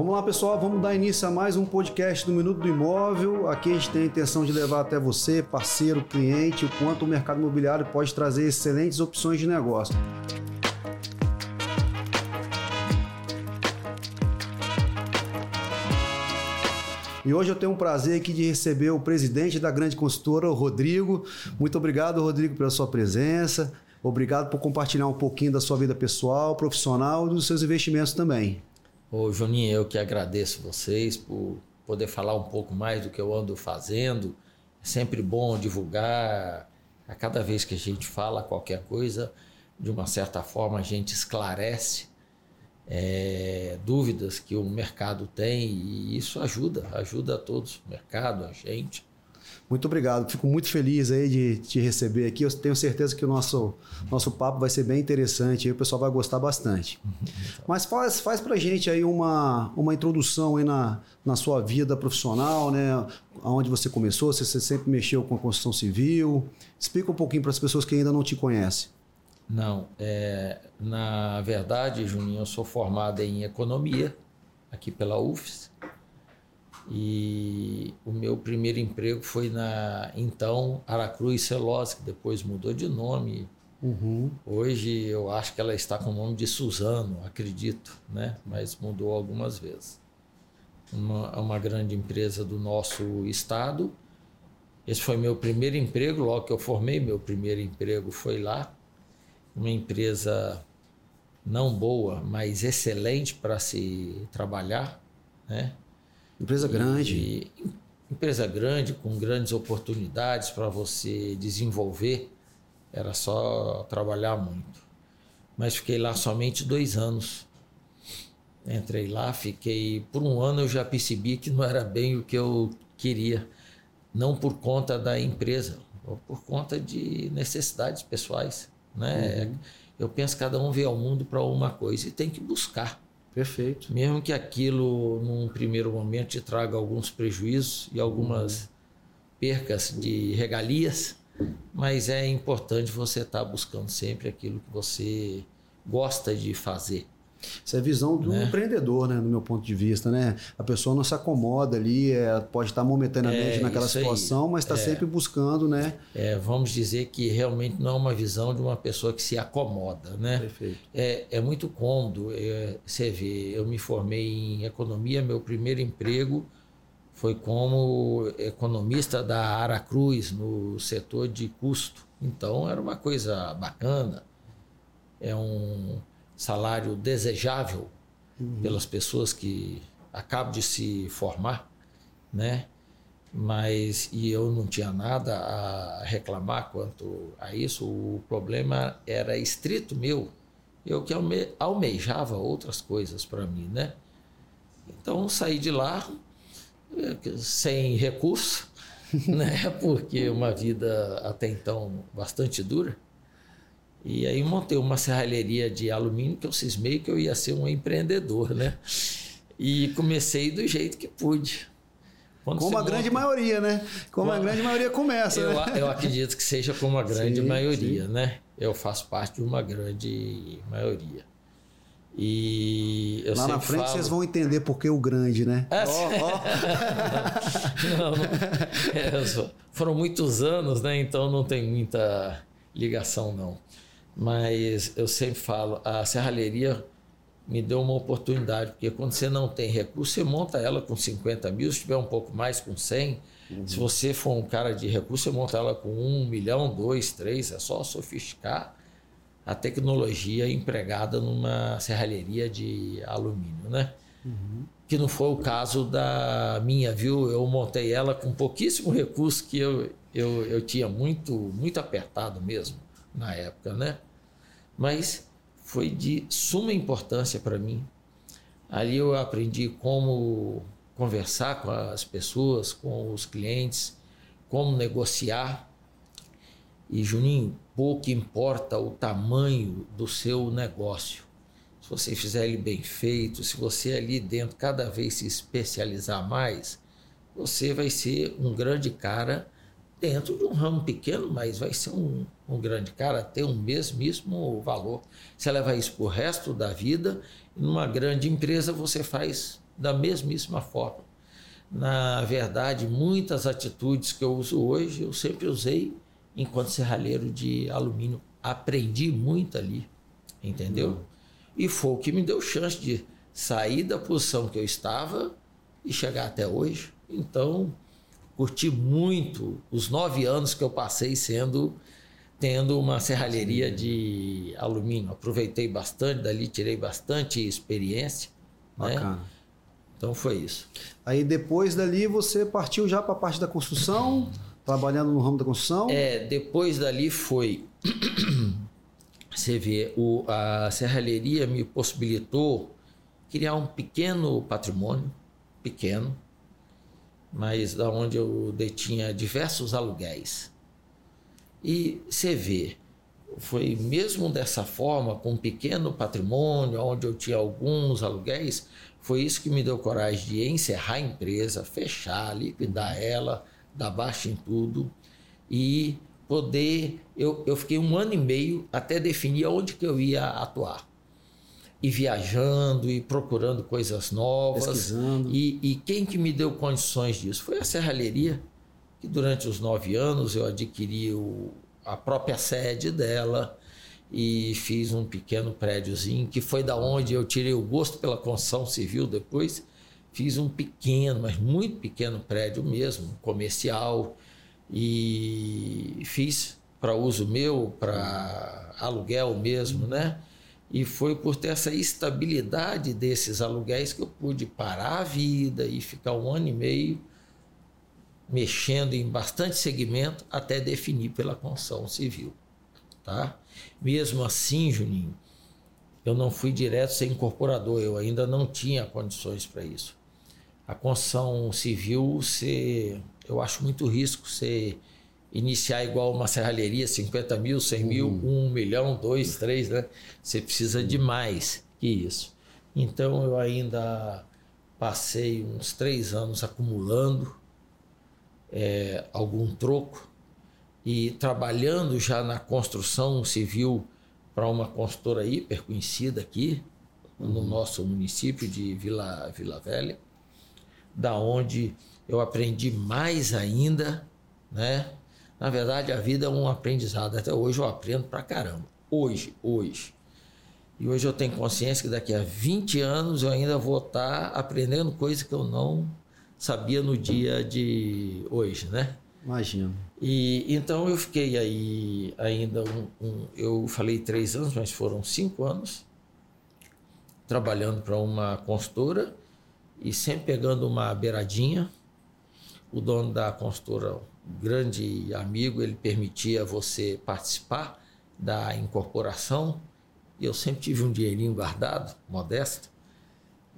Vamos lá, pessoal, vamos dar início a mais um podcast do Minuto do Imóvel. Aqui a gente tem a intenção de levar até você, parceiro, cliente, o quanto o mercado imobiliário pode trazer excelentes opções de negócio. E hoje eu tenho um prazer aqui de receber o presidente da grande consultora, o Rodrigo. Muito obrigado, Rodrigo, pela sua presença. Obrigado por compartilhar um pouquinho da sua vida pessoal, profissional e dos seus investimentos também. Ô, Juninho, eu que agradeço vocês por poder falar um pouco mais do que eu ando fazendo. É sempre bom divulgar. A cada vez que a gente fala qualquer coisa, de uma certa forma a gente esclarece é, dúvidas que o mercado tem e isso ajuda, ajuda a todos, o mercado, a gente. Muito obrigado, fico muito feliz aí de te receber aqui. Eu tenho certeza que o nosso, nosso papo vai ser bem interessante e o pessoal vai gostar bastante. Mas faz, faz pra gente aí uma, uma introdução aí na, na sua vida profissional, né? Onde você começou, se você sempre mexeu com a construção civil. Explica um pouquinho para as pessoas que ainda não te conhecem. Não, é, na verdade, Juninho, eu sou formado em economia aqui pela UFES e o meu primeiro emprego foi na então Aracruz Celose, que depois mudou de nome. Uhum. Hoje eu acho que ela está com o nome de Suzano, acredito, né? Mas mudou algumas vezes. Uma, uma grande empresa do nosso estado. Esse foi meu primeiro emprego, logo que eu formei, meu primeiro emprego foi lá uma empresa não boa, mas excelente para se trabalhar, né? Empresa grande. E, empresa grande com grandes oportunidades para você desenvolver. Era só trabalhar muito. Mas fiquei lá somente dois anos. Entrei lá, fiquei por um ano eu já percebi que não era bem o que eu queria, não por conta da empresa, por conta de necessidades pessoais. Né? Uhum. Eu penso que cada um vê ao mundo para uma coisa e tem que buscar. Perfeito. Mesmo que aquilo, num primeiro momento, te traga alguns prejuízos e algumas uhum. percas de regalias, mas é importante você estar tá buscando sempre aquilo que você gosta de fazer. Isso é a visão do né? empreendedor, né, no meu ponto de vista, né? A pessoa não se acomoda ali, é, pode estar momentaneamente é, naquela situação, aí. mas está é, sempre buscando, né? É, vamos dizer que realmente não é uma visão de uma pessoa que se acomoda, né? Perfeito. É, é muito cômodo. É, você vê, eu me formei em economia, meu primeiro emprego foi como economista da Aracruz no setor de custo. Então era uma coisa bacana. É um salário desejável uhum. pelas pessoas que acabam de se formar, né? Mas e eu não tinha nada a reclamar quanto a isso. O problema era estrito meu. Eu que alme almejava outras coisas para mim, né? Então saí de lá eh, sem recurso, né? Porque uma vida até então bastante dura. E aí montei uma serralheria de alumínio que eu cismei que eu ia ser um empreendedor, né? E comecei do jeito que pude. Quando como a monta... grande maioria, né? Como a grande maioria começa. Eu, né? eu acredito que seja como a grande sim, sim. né? Eu faço parte de uma grande maioria. E Lá na frente falo... vocês vão entender por que o grande, né? É, oh, oh. não, não, é, foram muitos anos, né? Então não tem muita ligação, não mas eu sempre falo, a serralheria me deu uma oportunidade, porque quando você não tem recurso, você monta ela com 50 mil, se tiver um pouco mais, com 100. Uhum. Se você for um cara de recurso, você monta ela com um milhão, dois, três, é só sofisticar a tecnologia empregada numa serralheria de alumínio, né? Uhum. Que não foi o caso da minha, viu? Eu montei ela com pouquíssimo recurso que eu, eu, eu tinha muito, muito apertado mesmo na época, né? mas foi de suma importância para mim. Ali eu aprendi como conversar com as pessoas, com os clientes, como negociar. E Juninho, pouco importa o tamanho do seu negócio. Se você fizer ele bem feito, se você ali dentro cada vez se especializar mais, você vai ser um grande cara dentro de um ramo pequeno, mas vai ser um, um grande cara, ter um mesmíssimo valor. Você leva isso para o resto da vida, numa grande empresa você faz da mesmíssima forma. Na verdade, muitas atitudes que eu uso hoje, eu sempre usei enquanto serralheiro de alumínio. Aprendi muito ali, entendeu? Uhum. E foi o que me deu chance de sair da posição que eu estava e chegar até hoje. Então, curti muito os nove anos que eu passei sendo tendo uma serralheria de alumínio. Aproveitei bastante dali, tirei bastante experiência. Né? Bacana. Né? Então foi isso. Aí depois dali você partiu já para a parte da construção, trabalhando no ramo da construção? É, depois dali foi. você vê, o, a serralheria me possibilitou criar um pequeno patrimônio, pequeno, mas da onde eu detinha diversos aluguéis. E você vê, foi mesmo dessa forma, com um pequeno patrimônio, onde eu tinha alguns aluguéis, foi isso que me deu coragem de encerrar a empresa, fechar, liquidar ela, dar baixa em tudo e poder. Eu, eu fiquei um ano e meio até definir onde que eu ia atuar. E viajando e procurando coisas novas. Pesquisando. E, e quem que me deu condições disso? Foi a serralheria que durante os nove anos eu adquiri o, a própria sede dela e fiz um pequeno prédiozinho, que foi da onde eu tirei o gosto pela construção civil depois. Fiz um pequeno, mas muito pequeno prédio mesmo, comercial, e fiz para uso meu, para aluguel mesmo, né? E foi por ter essa estabilidade desses aluguéis que eu pude parar a vida e ficar um ano e meio mexendo em bastante segmento até definir pela construção civil. Tá? Mesmo assim, Juninho, eu não fui direto ser incorporador, eu ainda não tinha condições para isso. A construção civil, você, eu acho muito risco você iniciar igual uma serralheria, 50 mil, 100 mil, uhum. 1 milhão, 2, 3, né? Você precisa de mais que isso. Então eu ainda passei uns três anos acumulando é, algum troco e trabalhando já na construção civil para uma construtora hiper conhecida aqui uhum. no nosso município de Vila, Vila Velha, da onde eu aprendi mais ainda, né? Na verdade, a vida é um aprendizado. Até hoje eu aprendo pra caramba. Hoje, hoje. E hoje eu tenho consciência que daqui a 20 anos eu ainda vou estar aprendendo coisas que eu não sabia no dia de hoje, né? Imagino. E então eu fiquei aí ainda um, um eu falei três anos, mas foram cinco anos trabalhando para uma consultora e sempre pegando uma beiradinha. O dono da consultora, grande amigo, ele permitia você participar da incorporação. E eu sempre tive um dinheirinho guardado, modesto,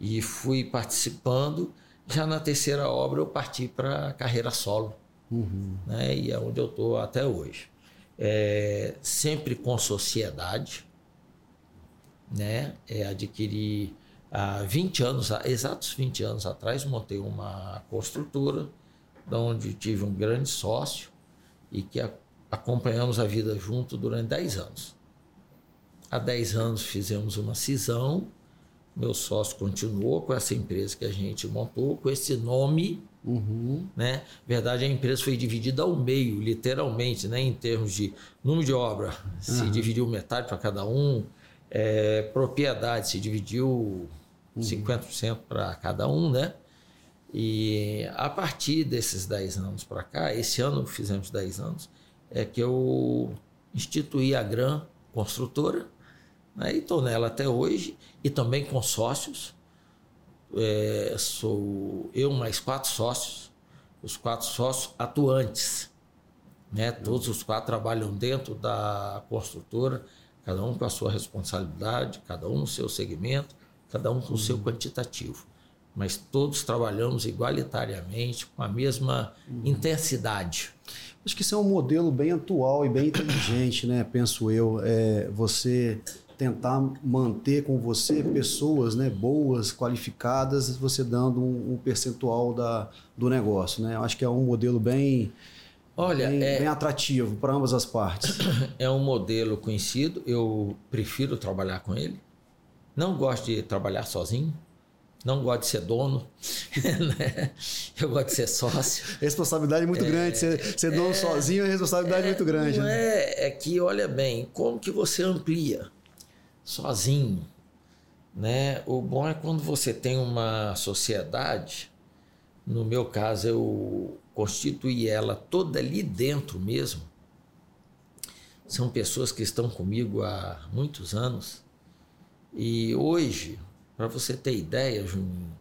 e fui participando já na terceira obra eu parti para a carreira solo, uhum. né? e é onde eu estou até hoje. É, sempre com sociedade, né? É, adquiri há 20 anos, exatos 20 anos atrás, montei uma construtora, onde tive um grande sócio e que a, acompanhamos a vida junto durante 10 anos. Há 10 anos fizemos uma cisão meu sócio continuou com essa empresa que a gente montou, com esse nome. Uhum. Né? Na verdade, a empresa foi dividida ao meio, literalmente, né? em termos de número de obra. Uhum. Se dividiu metade para cada um. É, propriedade, se dividiu uhum. 50% para cada um, né? E a partir desses 10 anos para cá, esse ano fizemos 10 anos, é que eu instituí a Gran Construtora, né? E estou nela até hoje e também com sócios. É, sou eu mais quatro sócios, os quatro sócios atuantes. Né? Todos os quatro trabalham dentro da construtora, cada um com a sua responsabilidade, cada um no seu segmento, cada um com o seu uhum. quantitativo. Mas todos trabalhamos igualitariamente, com a mesma uhum. intensidade. Acho que isso é um modelo bem atual e bem inteligente, né? Penso eu. É, você tentar manter com você pessoas né, boas, qualificadas, você dando um, um percentual da, do negócio. Né? Eu acho que é um modelo bem, Olha, bem, é, bem atrativo para ambas as partes. É um modelo conhecido, eu prefiro trabalhar com ele. Não gosto de trabalhar sozinho. Não gosto de ser dono, né? eu gosto de ser sócio. Responsabilidade muito é, grande, ser, ser dono é, sozinho é responsabilidade é, muito grande. Não né? é, é que, olha bem, como que você amplia sozinho? Né? O bom é quando você tem uma sociedade, no meu caso eu constituí ela toda ali dentro mesmo. São pessoas que estão comigo há muitos anos. E hoje, para você ter ideia, Juninho,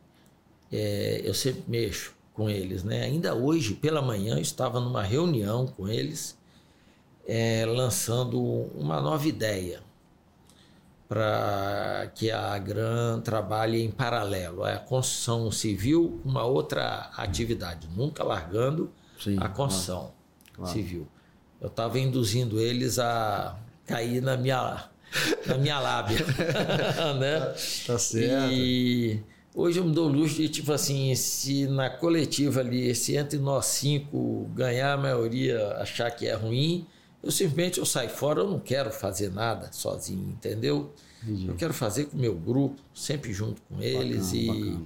é, eu sempre mexo com eles, né? Ainda hoje, pela manhã, eu estava numa reunião com eles, é, lançando uma nova ideia para que a Gran trabalhe em paralelo. É a construção civil, uma outra atividade, nunca largando Sim, a construção claro, civil. Eu estava induzindo eles a cair na minha, na minha lábia. né? Tá certo. E hoje eu me dou luxo de, tipo assim, se na coletiva ali, se entre nós cinco ganhar a maioria achar que é ruim, eu simplesmente eu saio fora, eu não quero fazer nada sozinho, entendeu? Entendi. Eu quero fazer com o meu grupo, sempre junto com eles bacana, e bacana.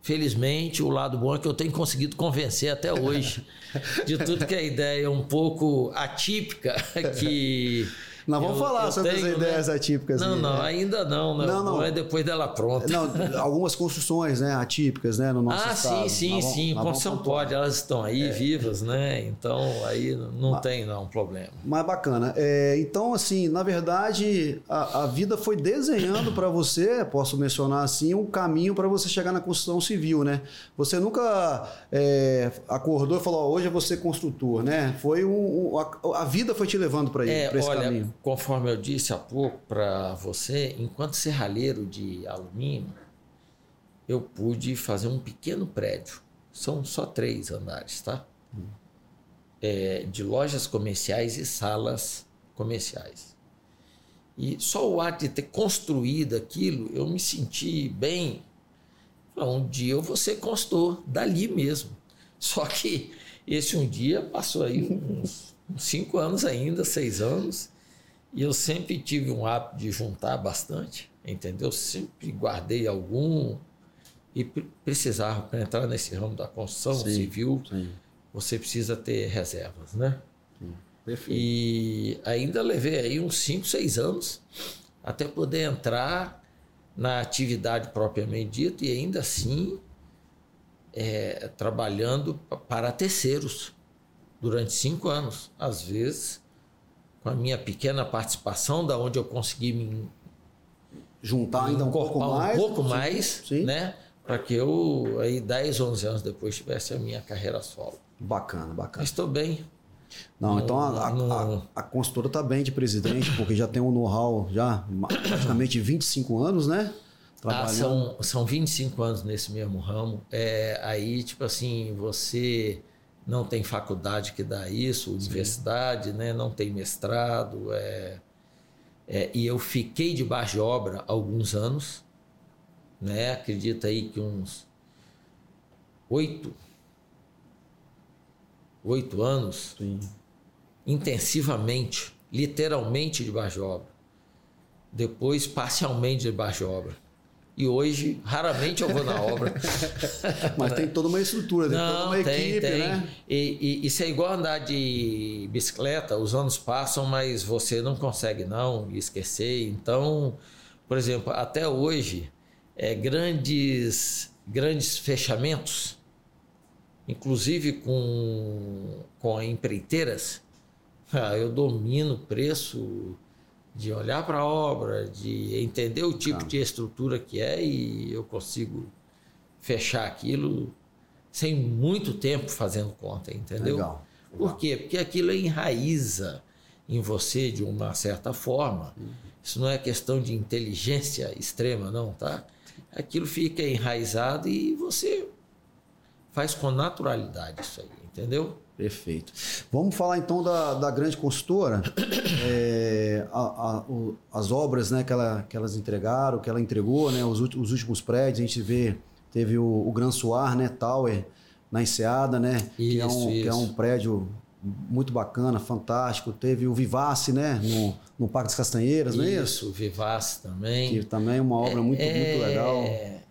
felizmente o lado bom é que eu tenho conseguido convencer até hoje de tudo que é ideia um pouco atípica que nós vamos eu, falar eu sobre tenho, as ideias né? atípicas. Não, não, né? ainda não, né? Não, não. É depois dela pronta. Não, algumas construções, né, atípicas, né, no nosso ah, estado. Ah, sim, sim, sim. Construção pode, elas estão aí é. vivas, né? Então aí não mas, tem não problema. Mas bacana. É, então, assim, na verdade, a, a vida foi desenhando para você, posso mencionar assim, um caminho para você chegar na construção civil, né? Você nunca é, acordou e falou, hoje eu vou ser construtor, né? Foi um, um a, a, vida foi te levando para é, esse olha, caminho conforme eu disse há pouco para você, enquanto serralheiro de alumínio, eu pude fazer um pequeno prédio. São só três andares, tá? É, de lojas comerciais e salas comerciais. E só o ato de ter construído aquilo, eu me senti bem. Um dia eu vou ser consultor, dali mesmo. Só que esse um dia passou aí uns cinco anos ainda, seis anos. E eu sempre tive um hábito de juntar bastante, entendeu? Sempre guardei algum e precisava para entrar nesse ramo da construção sim, civil, sim. você precisa ter reservas, né? Sim, e ainda levei aí uns 5, 6 anos até poder entrar na atividade propriamente dita e ainda assim é, trabalhando para terceiros durante cinco anos. Às vezes com a minha pequena participação, da onde eu consegui me juntar ainda um pouco mais, um pouco mais, sim. né? Para que eu aí 10, 11 anos depois tivesse a minha carreira solo. Bacana, bacana. Estou bem. Não, no, então a, no... a, a, consultora está bem de presidente, porque já tem um know-how já praticamente 25 anos, né? Ah, são, são 25 anos nesse mesmo ramo. É, aí, tipo assim, você não tem faculdade que dá isso, universidade, né? não tem mestrado. É, é, e eu fiquei debaixo de obra alguns anos, né? acredita aí que uns oito, oito anos, Sim. intensivamente, literalmente debaixo de obra. Depois, parcialmente debaixo de obra. E hoje, raramente eu vou na obra. Mas tem toda uma estrutura, tem Não, toda uma tem, equipe, tem. né? E, e, isso é igual andar de bicicleta, os anos passam, mas você não consegue não esquecer. Então, por exemplo, até hoje, é, grandes, grandes fechamentos, inclusive com, com empreiteiras, ah, eu domino o preço de olhar para a obra, de entender o tipo de estrutura que é e eu consigo fechar aquilo sem muito tempo fazendo conta, entendeu? Legal. Legal. Por quê? Porque aquilo enraiza em você de uma certa forma. Uhum. Isso não é questão de inteligência extrema, não, tá? Aquilo fica enraizado e você faz com naturalidade isso aí, entendeu? Perfeito. Vamos falar então da, da grande consultora, é, a, a, o, as obras né, que, ela, que elas entregaram, que ela entregou, né, os, os últimos prédios, a gente vê, teve o, o Gran Soar, né, Tower, na Enseada, né, isso, que, é um, que é um prédio muito bacana, fantástico. Teve o Vivace, né, no, no Parque das Castanheiras, não é isso? Isso, o Vivace também. Que também é uma obra é, muito, é, muito legal.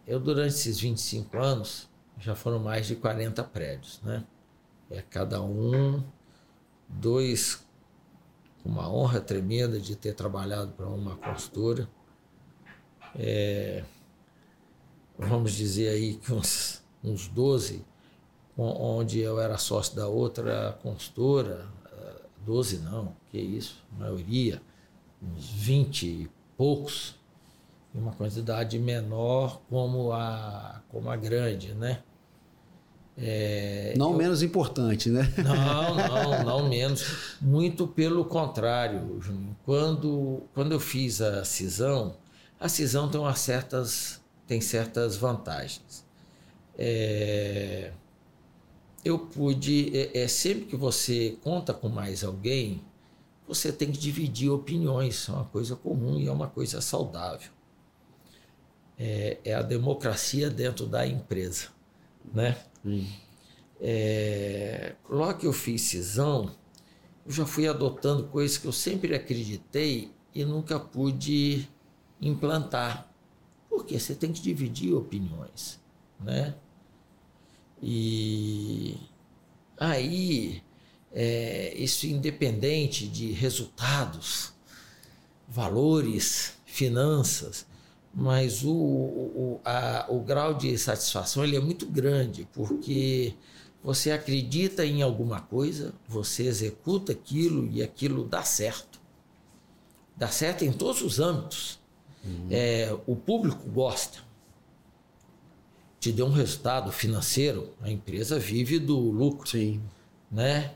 eu durante esses 25 anos já foram mais de 40 prédios, né? É cada um, dois uma honra tremenda de ter trabalhado para uma consultora. É, vamos dizer aí que uns, uns 12, onde eu era sócio da outra consultora, 12 não, que isso, maioria, uns 20 e poucos, e uma quantidade menor como a, como a grande, né? É, não eu, menos importante, né? Não, não, não menos. Muito pelo contrário, Juninho. Quando, quando eu fiz a cisão, a cisão tem, umas certas, tem certas vantagens. É, eu pude. É, é, sempre que você conta com mais alguém, você tem que dividir opiniões. É uma coisa comum e é uma coisa saudável. É, é a democracia dentro da empresa, né? É, logo que eu fiz cisão, eu já fui adotando coisas que eu sempre acreditei e nunca pude implantar. Porque você tem que dividir opiniões, né? E aí, é, isso independente de resultados, valores, finanças, mas o, o, a, o grau de satisfação ele é muito grande, porque você acredita em alguma coisa, você executa aquilo e aquilo dá certo. Dá certo em todos os âmbitos. Uhum. É, o público gosta. Te deu um resultado financeiro, a empresa vive do lucro. Sim. Né?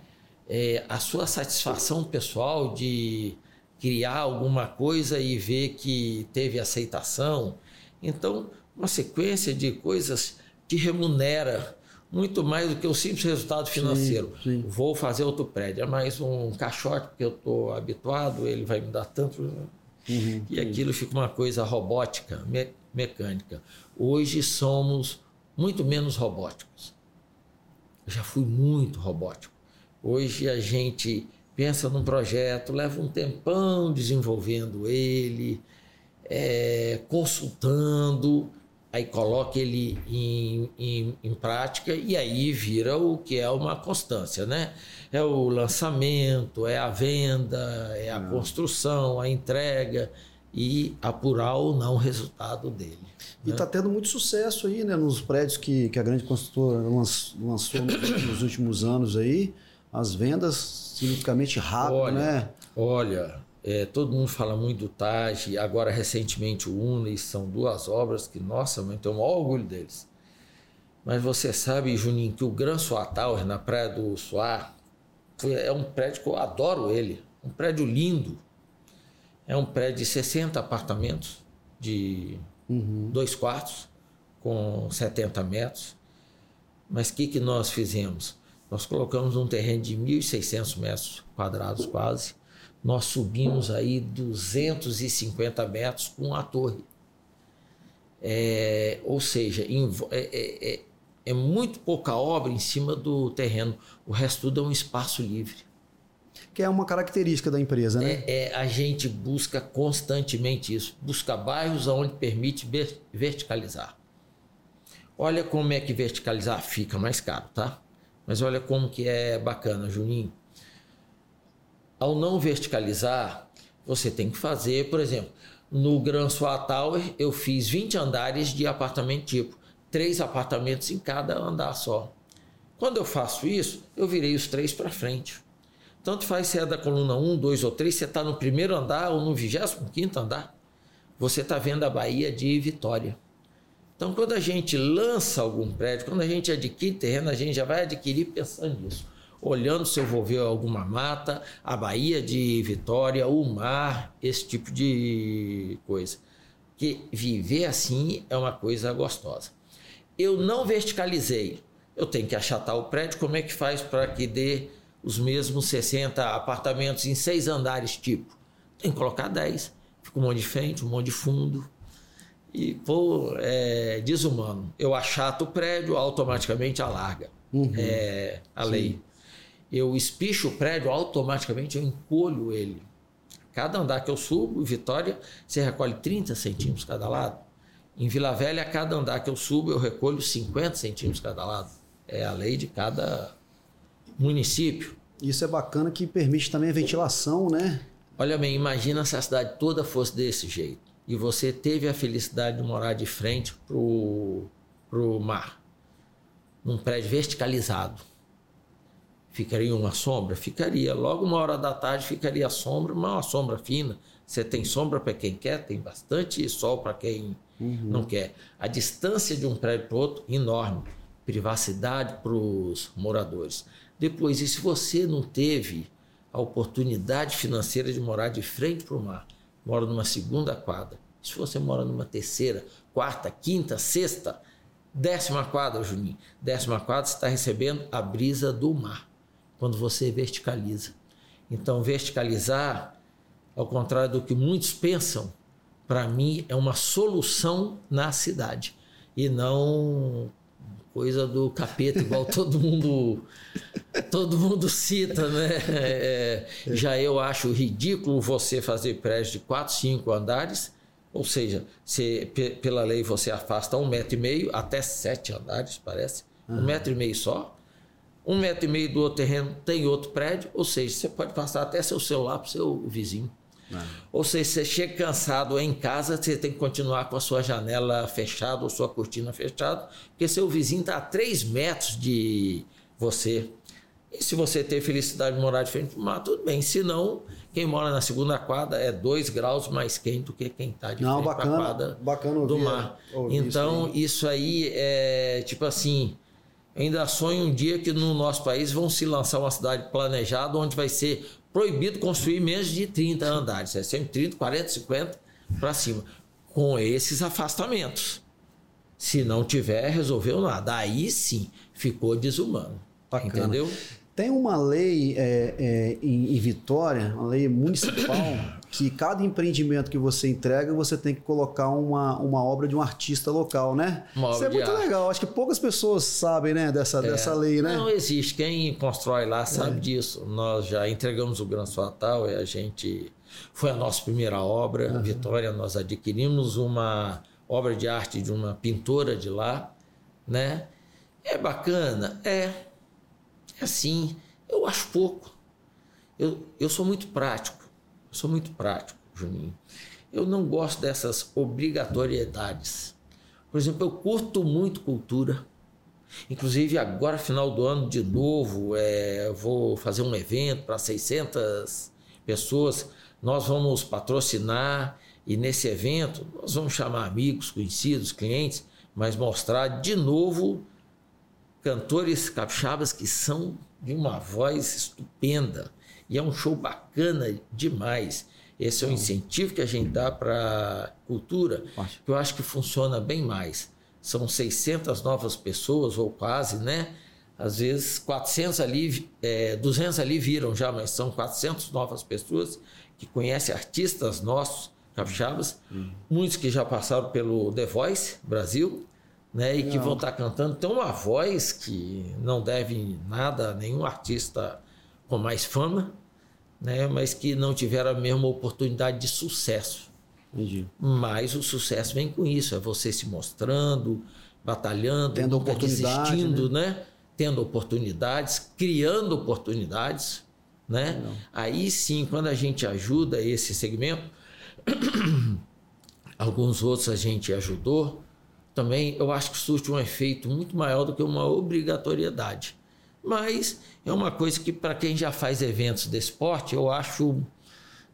É, a sua satisfação pessoal de criar alguma coisa e ver que teve aceitação. Então, uma sequência de coisas te remunera muito mais do que o simples resultado financeiro. Sim, sim. Vou fazer outro prédio, é mais um caixote porque eu estou habituado, ele vai me dar tanto. Uhum, e aquilo fica uma coisa robótica, me mecânica. Hoje somos muito menos robóticos. Eu já fui muito robótico. Hoje a gente pensa num projeto, leva um tempão desenvolvendo ele, é, consultando, aí coloca ele em, em, em, prática e aí vira o que é uma constância, né? É o lançamento, é a venda, é a Não. construção, a entrega e apurar ou não o resultado dele. E está né? tendo muito sucesso aí, né? Nos prédios que, que a grande construtora lançou nos últimos anos aí, as vendas significativamente rápido, olha, né? Olha, é, todo mundo fala muito do Taj, agora recentemente o Unis, são duas obras que, nossa, eu tenho o maior orgulho deles. Mas você sabe, Juninho, que o Gran Soa Tower, na Praia do Soar, é um prédio que eu adoro ele. Um prédio lindo. É um prédio de 60 apartamentos, de uhum. dois quartos, com 70 metros. Mas o que, que nós fizemos? Nós colocamos um terreno de 1.600 metros quadrados quase. Nós subimos aí 250 metros com a torre. É, ou seja, é, é, é, é, muito pouca obra em cima do terreno. O resto tudo é um espaço livre. Que é uma característica da empresa, né? É, é a gente busca constantemente isso. Busca bairros onde permite verticalizar. Olha como é que verticalizar fica mais caro, tá? Mas olha como que é bacana, Juninho. Ao não verticalizar, você tem que fazer, por exemplo, no Gran Soa Tower eu fiz 20 andares de apartamento tipo, três apartamentos em cada andar só. Quando eu faço isso, eu virei os três para frente. Tanto faz se é da coluna 1, 2 ou 3, você está no primeiro andar ou no 25 andar, você está vendo a Bahia de Vitória. Então, quando a gente lança algum prédio, quando a gente adquire terreno, a gente já vai adquirir pensando nisso. Olhando se eu vou ver alguma mata, a Baía de Vitória, o mar, esse tipo de coisa. Que viver assim é uma coisa gostosa. Eu não verticalizei. Eu tenho que achatar o prédio. Como é que faz para que dê os mesmos 60 apartamentos em seis andares, tipo? Tem que colocar 10. Fica um monte de frente, um monte de fundo e por é, desumano. Eu achato o prédio, automaticamente alarga uhum. é, a lei. Sim. Eu espicho o prédio, automaticamente eu encolho ele. Cada andar que eu subo, Vitória, você recolhe 30 centímetros cada lado. Em Vila Velha, a cada andar que eu subo, eu recolho 50 centímetros cada lado. É a lei de cada município. Isso é bacana que permite também a ventilação, né? Olha bem, imagina se a cidade toda fosse desse jeito. E você teve a felicidade de morar de frente pro, pro mar, num prédio verticalizado. Ficaria uma sombra? Ficaria. Logo uma hora da tarde ficaria a sombra, mas uma sombra fina. Você tem sombra para quem quer, tem bastante sol para quem uhum. não quer. A distância de um prédio para outro, enorme. Privacidade para os moradores. Depois, e se você não teve a oportunidade financeira de morar de frente para o mar, mora numa segunda quadra. Se você mora numa terceira, quarta, quinta, sexta, décima quadra, Juninho, décima quadra, você está recebendo a brisa do mar, quando você verticaliza. Então, verticalizar, ao contrário do que muitos pensam, para mim é uma solução na cidade e não coisa do capeta, igual todo mundo todo mundo cita, né? É, já eu acho ridículo você fazer prédio de 4, 5 andares, ou seja, se, pela lei você afasta um metro e meio até sete andares, parece, uhum. um metro e meio só. Um metro e meio do outro terreno tem outro prédio, ou seja, você pode passar até seu celular para o seu vizinho. É. Ou seja, você chega cansado em casa, você tem que continuar com a sua janela fechada ou sua cortina fechada, porque seu vizinho está a 3 metros de você. E se você ter felicidade de morar de frente para o mar, tudo bem. Se não, quem mora na segunda quadra é 2 graus mais quente do que quem está de não, frente para a quadra bacana do mar. Então, isso, isso aí é tipo assim. Ainda sonho um dia que no nosso país vão se lançar uma cidade planejada onde vai ser proibido construir menos de 30 andares. É sempre 30, 40, 50 para cima. Com esses afastamentos. Se não tiver, resolveu nada. Aí sim ficou desumano. Bacana. Entendeu? Tem uma lei é, é, em, em, Vitória, uma lei municipal, que cada empreendimento que você entrega, você tem que colocar uma, uma obra de um artista local, né? Uma Isso é muito arte. legal. Acho que poucas pessoas sabem, né, dessa, é. dessa lei, né? Não existe. Quem constrói lá sabe é. disso. Nós já entregamos o Gran Suatal e a gente. Foi a nossa primeira obra, uhum. Vitória. Nós adquirimos uma obra de arte de uma pintora de lá, né? É bacana? É assim, eu acho pouco. Eu, eu sou muito prático, eu sou muito prático, Juninho. Eu não gosto dessas obrigatoriedades. Por exemplo, eu curto muito cultura. Inclusive, agora, final do ano, de novo, é, vou fazer um evento para 600 pessoas. Nós vamos patrocinar e nesse evento nós vamos chamar amigos, conhecidos, clientes, mas mostrar de novo cantores capixabas que são de uma voz estupenda. E é um show bacana demais. Esse é o incentivo que a gente dá para a cultura, que eu acho que funciona bem mais. São 600 novas pessoas, ou quase, né? Às vezes 400 ali, é, 200 ali viram já, mas são 400 novas pessoas que conhecem artistas nossos, capixabas, hum. muitos que já passaram pelo The Voice Brasil, né? E que vão estar tá cantando. Tem uma voz que não deve nada a nenhum artista com mais fama, né? Mas que não tiveram a mesma oportunidade de sucesso. Entendi. Mas o sucesso vem com isso, é você se mostrando, batalhando, Tendo desistindo, né? né? Tendo oportunidades, criando oportunidades, né? Aí sim, quando a gente ajuda esse segmento, alguns outros a gente ajudou, também eu acho que surte um efeito muito maior do que uma obrigatoriedade. Mas é uma coisa que, para quem já faz eventos de esporte, eu acho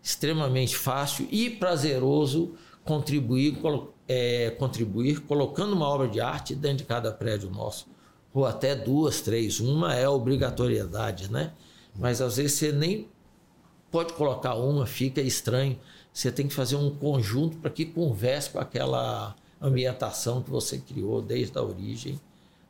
extremamente fácil e prazeroso contribuir, é, contribuir colocando uma obra de arte dentro de cada prédio nosso. Ou até duas, três. Uma é obrigatoriedade, né? Mas às vezes você nem pode colocar uma, fica estranho. Você tem que fazer um conjunto para que converse com aquela ambientação que você criou desde a origem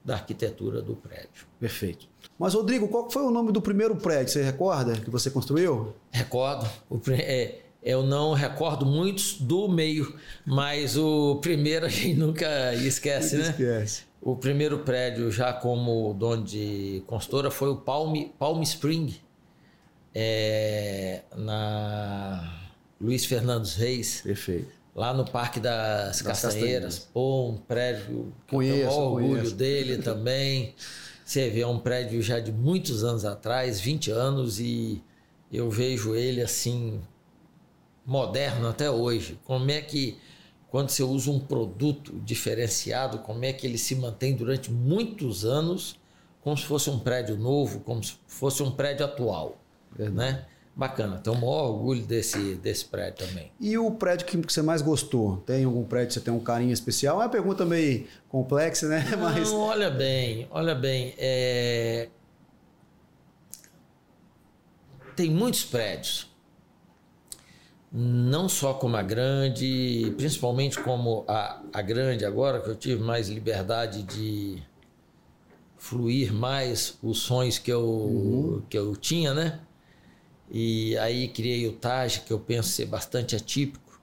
da arquitetura do prédio. Perfeito. Mas, Rodrigo, qual foi o nome do primeiro prédio? Você recorda que você construiu? Recordo. O, é, eu não recordo muitos do meio, mas o primeiro a gente nunca esquece, né? Esquece. O primeiro prédio, já como dono de consultora, foi o Palm, Palm Spring, é, na Luiz Fernandes Reis. Perfeito lá no Parque das, das Castanheiras. Pô, um prédio que conheço, eu tenho orgulho conheço. dele também. Você vê, é um prédio já de muitos anos atrás, 20 anos, e eu vejo ele assim, moderno até hoje. Como é que, quando você usa um produto diferenciado, como é que ele se mantém durante muitos anos, como se fosse um prédio novo, como se fosse um prédio atual, né? Bacana, tenho o maior orgulho desse, desse prédio também. E o prédio que você mais gostou? Tem algum prédio que você tem um carinho especial? É uma pergunta meio complexa, né? Mas... Não, olha bem, olha bem. É... Tem muitos prédios. Não só como a grande, principalmente como a, a grande agora, que eu tive mais liberdade de fluir mais os sonhos que eu, uhum. que eu tinha, né? E aí criei o Taj, que eu penso ser bastante atípico.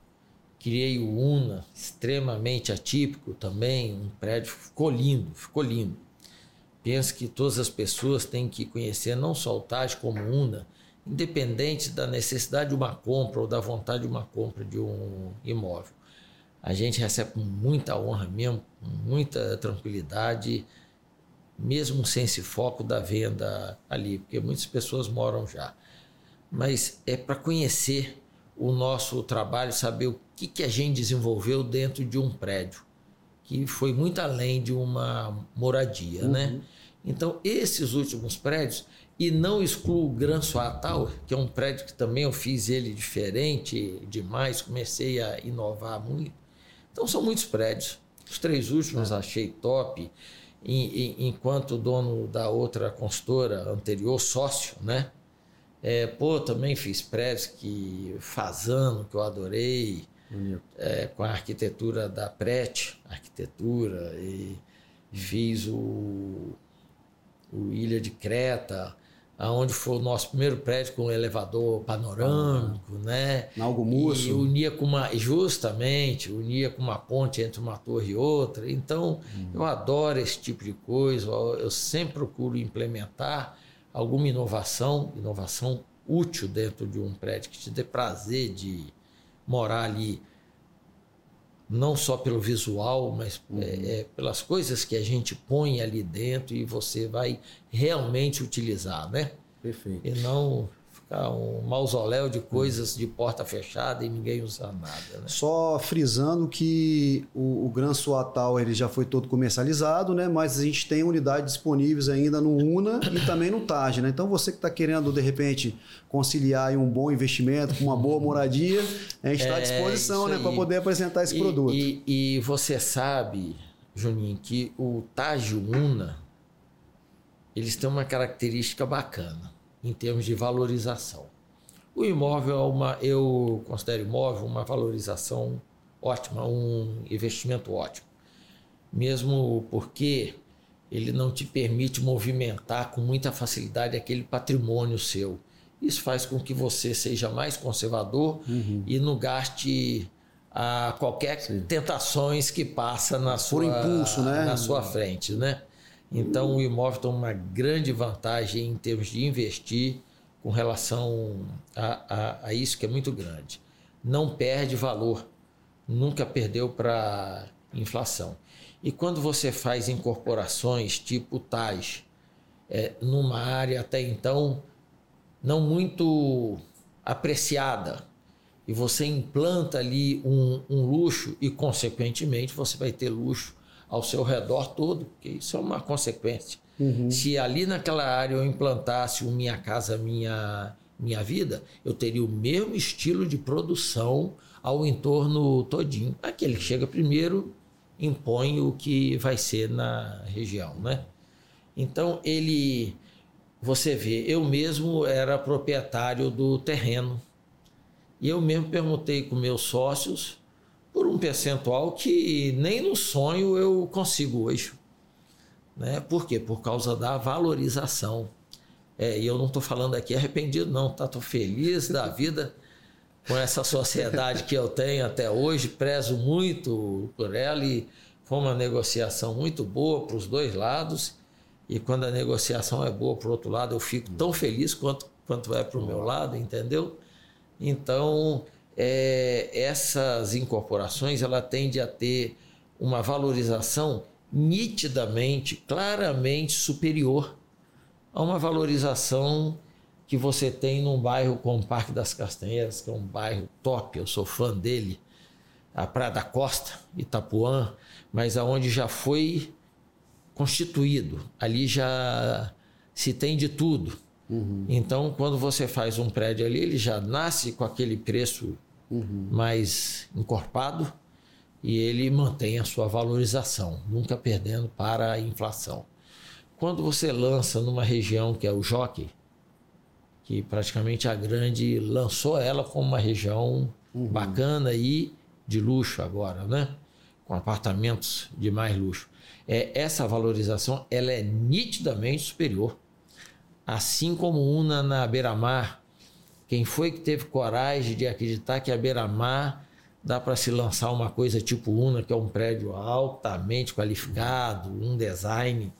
Criei o Una, extremamente atípico também. Um prédio ficou lindo, ficou lindo. Penso que todas as pessoas têm que conhecer não só o Taj como o Una, independente da necessidade de uma compra ou da vontade de uma compra de um imóvel. A gente recebe muita honra mesmo, com muita tranquilidade, mesmo sem esse foco da venda ali, porque muitas pessoas moram já mas é para conhecer o nosso trabalho, saber o que, que a gente desenvolveu dentro de um prédio, que foi muito além de uma moradia, uhum. né? Então, esses últimos prédios, e não excluo o Gran Tower, que é um prédio que também eu fiz ele diferente demais, comecei a inovar muito. Então, são muitos prédios. Os três últimos é. achei top, enquanto dono da outra consultora anterior, sócio, né? É, pô, também fiz prédios que Fazano, que eu adorei, é, com a arquitetura da Prete, arquitetura, e fiz o, o Ilha de Creta, aonde foi o nosso primeiro prédio com elevador panorâmico, ah, né? Algo Musso. E unia com uma, justamente, unia com uma ponte entre uma torre e outra. Então, hum. eu adoro esse tipo de coisa, eu sempre procuro implementar alguma inovação, inovação útil dentro de um prédio que te dê prazer de morar ali, não só pelo visual, mas uhum. é, é, pelas coisas que a gente põe ali dentro e você vai realmente utilizar, né? Perfeito. E não um mausoléu de coisas de porta fechada e ninguém usa nada. Né? Só frisando que o, o Gran Suatal ele já foi todo comercializado, né? mas a gente tem unidades disponíveis ainda no UNA e também no TAG. Né? Então você que está querendo, de repente, conciliar um bom investimento com uma boa moradia, a gente está é, à disposição né? para poder apresentar esse e, produto. E, e você sabe, Juninho, que o TAG UNA eles têm uma característica bacana em termos de valorização. O imóvel é uma, eu considero imóvel uma valorização ótima, um investimento ótimo. Mesmo porque ele não te permite movimentar com muita facilidade aquele patrimônio seu. Isso faz com que você seja mais conservador uhum. e não gaste a qualquer Sim. tentações que passa na sua, Por impulso, né? na sua frente, né? Então, o imóvel tem uma grande vantagem em termos de investir com relação a, a, a isso que é muito grande. Não perde valor, nunca perdeu para inflação. E quando você faz incorporações tipo tais, é, numa área até então não muito apreciada, e você implanta ali um, um luxo e, consequentemente, você vai ter luxo ao seu redor todo, porque isso é uma consequência. Uhum. Se ali naquela área eu implantasse o Minha Casa Minha, minha Vida, eu teria o mesmo estilo de produção ao entorno todinho. Aquele que chega primeiro impõe o que vai ser na região, né? Então ele, você vê, eu mesmo era proprietário do terreno e eu mesmo perguntei com meus sócios por um percentual que nem no sonho eu consigo hoje. Né? Por quê? Por causa da valorização. É, e eu não estou falando aqui arrependido, não, tá? Estou feliz da vida com essa sociedade que eu tenho até hoje, prezo muito por ela e foi uma negociação muito boa para os dois lados. E quando a negociação é boa para o outro lado, eu fico tão feliz quanto, quanto é para o meu lado, entendeu? Então, é, essas incorporações ela tende a ter uma valorização nitidamente, claramente superior a uma valorização que você tem num bairro como o Parque das Castanheiras, que é um bairro top, eu sou fã dele, a Praia da Costa, Itapuã, mas aonde já foi constituído, ali já se tem de tudo. Uhum. Então, quando você faz um prédio ali, ele já nasce com aquele preço uhum. mais encorpado e ele mantém a sua valorização, nunca perdendo para a inflação. Quando você lança numa região que é o Jockey, que praticamente a Grande lançou ela como uma região uhum. bacana e de luxo agora, né? Com apartamentos de mais luxo. É, essa valorização ela é nitidamente superior. Assim como una na beira-mar. Quem foi que teve coragem de acreditar que a beira-mar dá para se lançar uma coisa tipo Una, que é um prédio altamente qualificado, um design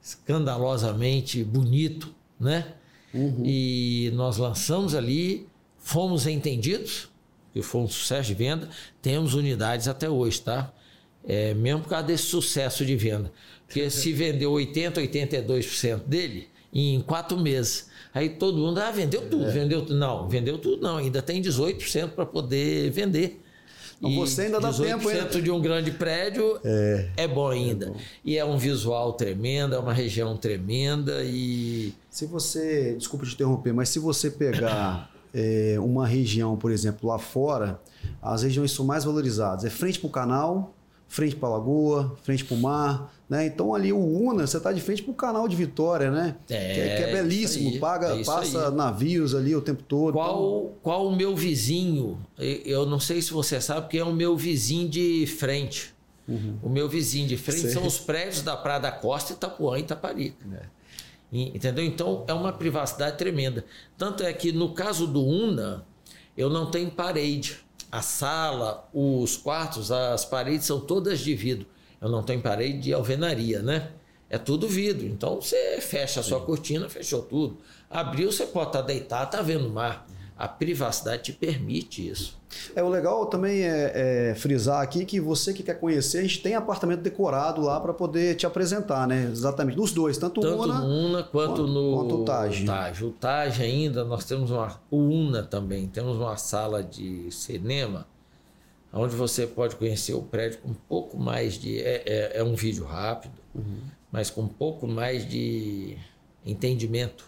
escandalosamente bonito, né? Uhum. E nós lançamos ali, fomos entendidos, que foi um sucesso de venda, temos unidades até hoje, tá? É, mesmo por causa desse sucesso de venda. Porque se vendeu 80%, 82% dele em quatro meses. Aí todo mundo, ah, vendeu tudo, é. vendeu tudo. Não, vendeu tudo não, ainda tem 18% para poder vender. Mas você ainda dá tempo ainda. de um grande prédio é, é bom ainda. É bom. E é um visual tremendo, é uma região tremenda e... Se você, desculpa te interromper, mas se você pegar é, uma região, por exemplo, lá fora, as regiões são mais valorizadas. É frente para o canal, frente para a lagoa, frente para o mar, né? Então ali o Una, você está de frente para o canal de Vitória, né? É, que, é, que é belíssimo, aí, paga, é passa aí. navios ali o tempo todo. Qual, então... qual o meu vizinho? Eu não sei se você sabe, porque é o meu vizinho de frente. Uhum. O meu vizinho de frente sei. são os prédios da Praia da Costa, Itapuã e Itaparica. É. Entendeu? Então é uma privacidade tremenda. Tanto é que no caso do Una, eu não tenho parede a sala, os quartos, as paredes são todas de vidro. Eu não tenho parede de alvenaria, né? É tudo vidro. Então você fecha a sua Sim. cortina, fechou tudo. Abriu, você pode estar deitado, tá vendo o mar. A privacidade te permite isso. É o legal também é, é, frisar aqui que você que quer conhecer, a gente tem apartamento decorado lá para poder te apresentar, né? Exatamente, nos dois, tanto, tanto Una, Una quanto, quanto no quanto o Taj. Taj. O Taj ainda nós temos uma o Una também, temos uma sala de cinema onde você pode conhecer o prédio com um pouco mais de é, é, é um vídeo rápido, uhum. mas com um pouco mais de entendimento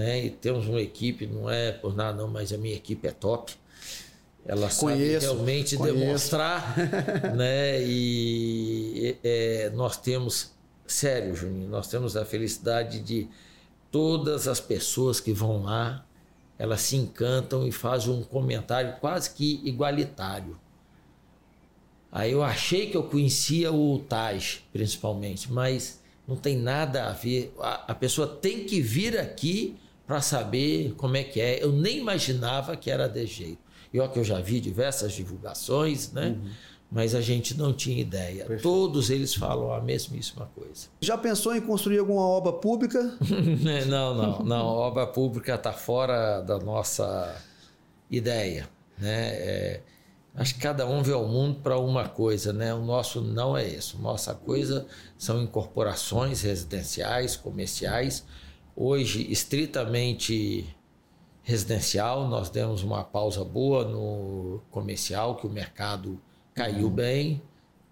né? E temos uma equipe, não é por nada não, mas a minha equipe é top. Ela conheço, sabe realmente conheço. demonstrar, né? E é, nós temos, sério, Juninho, nós temos a felicidade de todas as pessoas que vão lá, elas se encantam e fazem um comentário quase que igualitário. Aí eu achei que eu conhecia o Taj, principalmente, mas não tem nada a ver. A, a pessoa tem que vir aqui para saber como é que é. Eu nem imaginava que era desse jeito. E ó, que eu já vi diversas divulgações, né? Uhum. Mas a gente não tinha ideia. Perfeito. Todos eles falam a mesmíssima coisa. Já pensou em construir alguma obra pública? não, não, não. A obra pública está fora da nossa ideia, né? É, Acho que cada um vê o mundo para uma coisa, né? O nosso não é isso. Nossa coisa são incorporações residenciais, comerciais. Hoje, estritamente residencial, nós demos uma pausa boa no comercial, que o mercado caiu uhum. bem.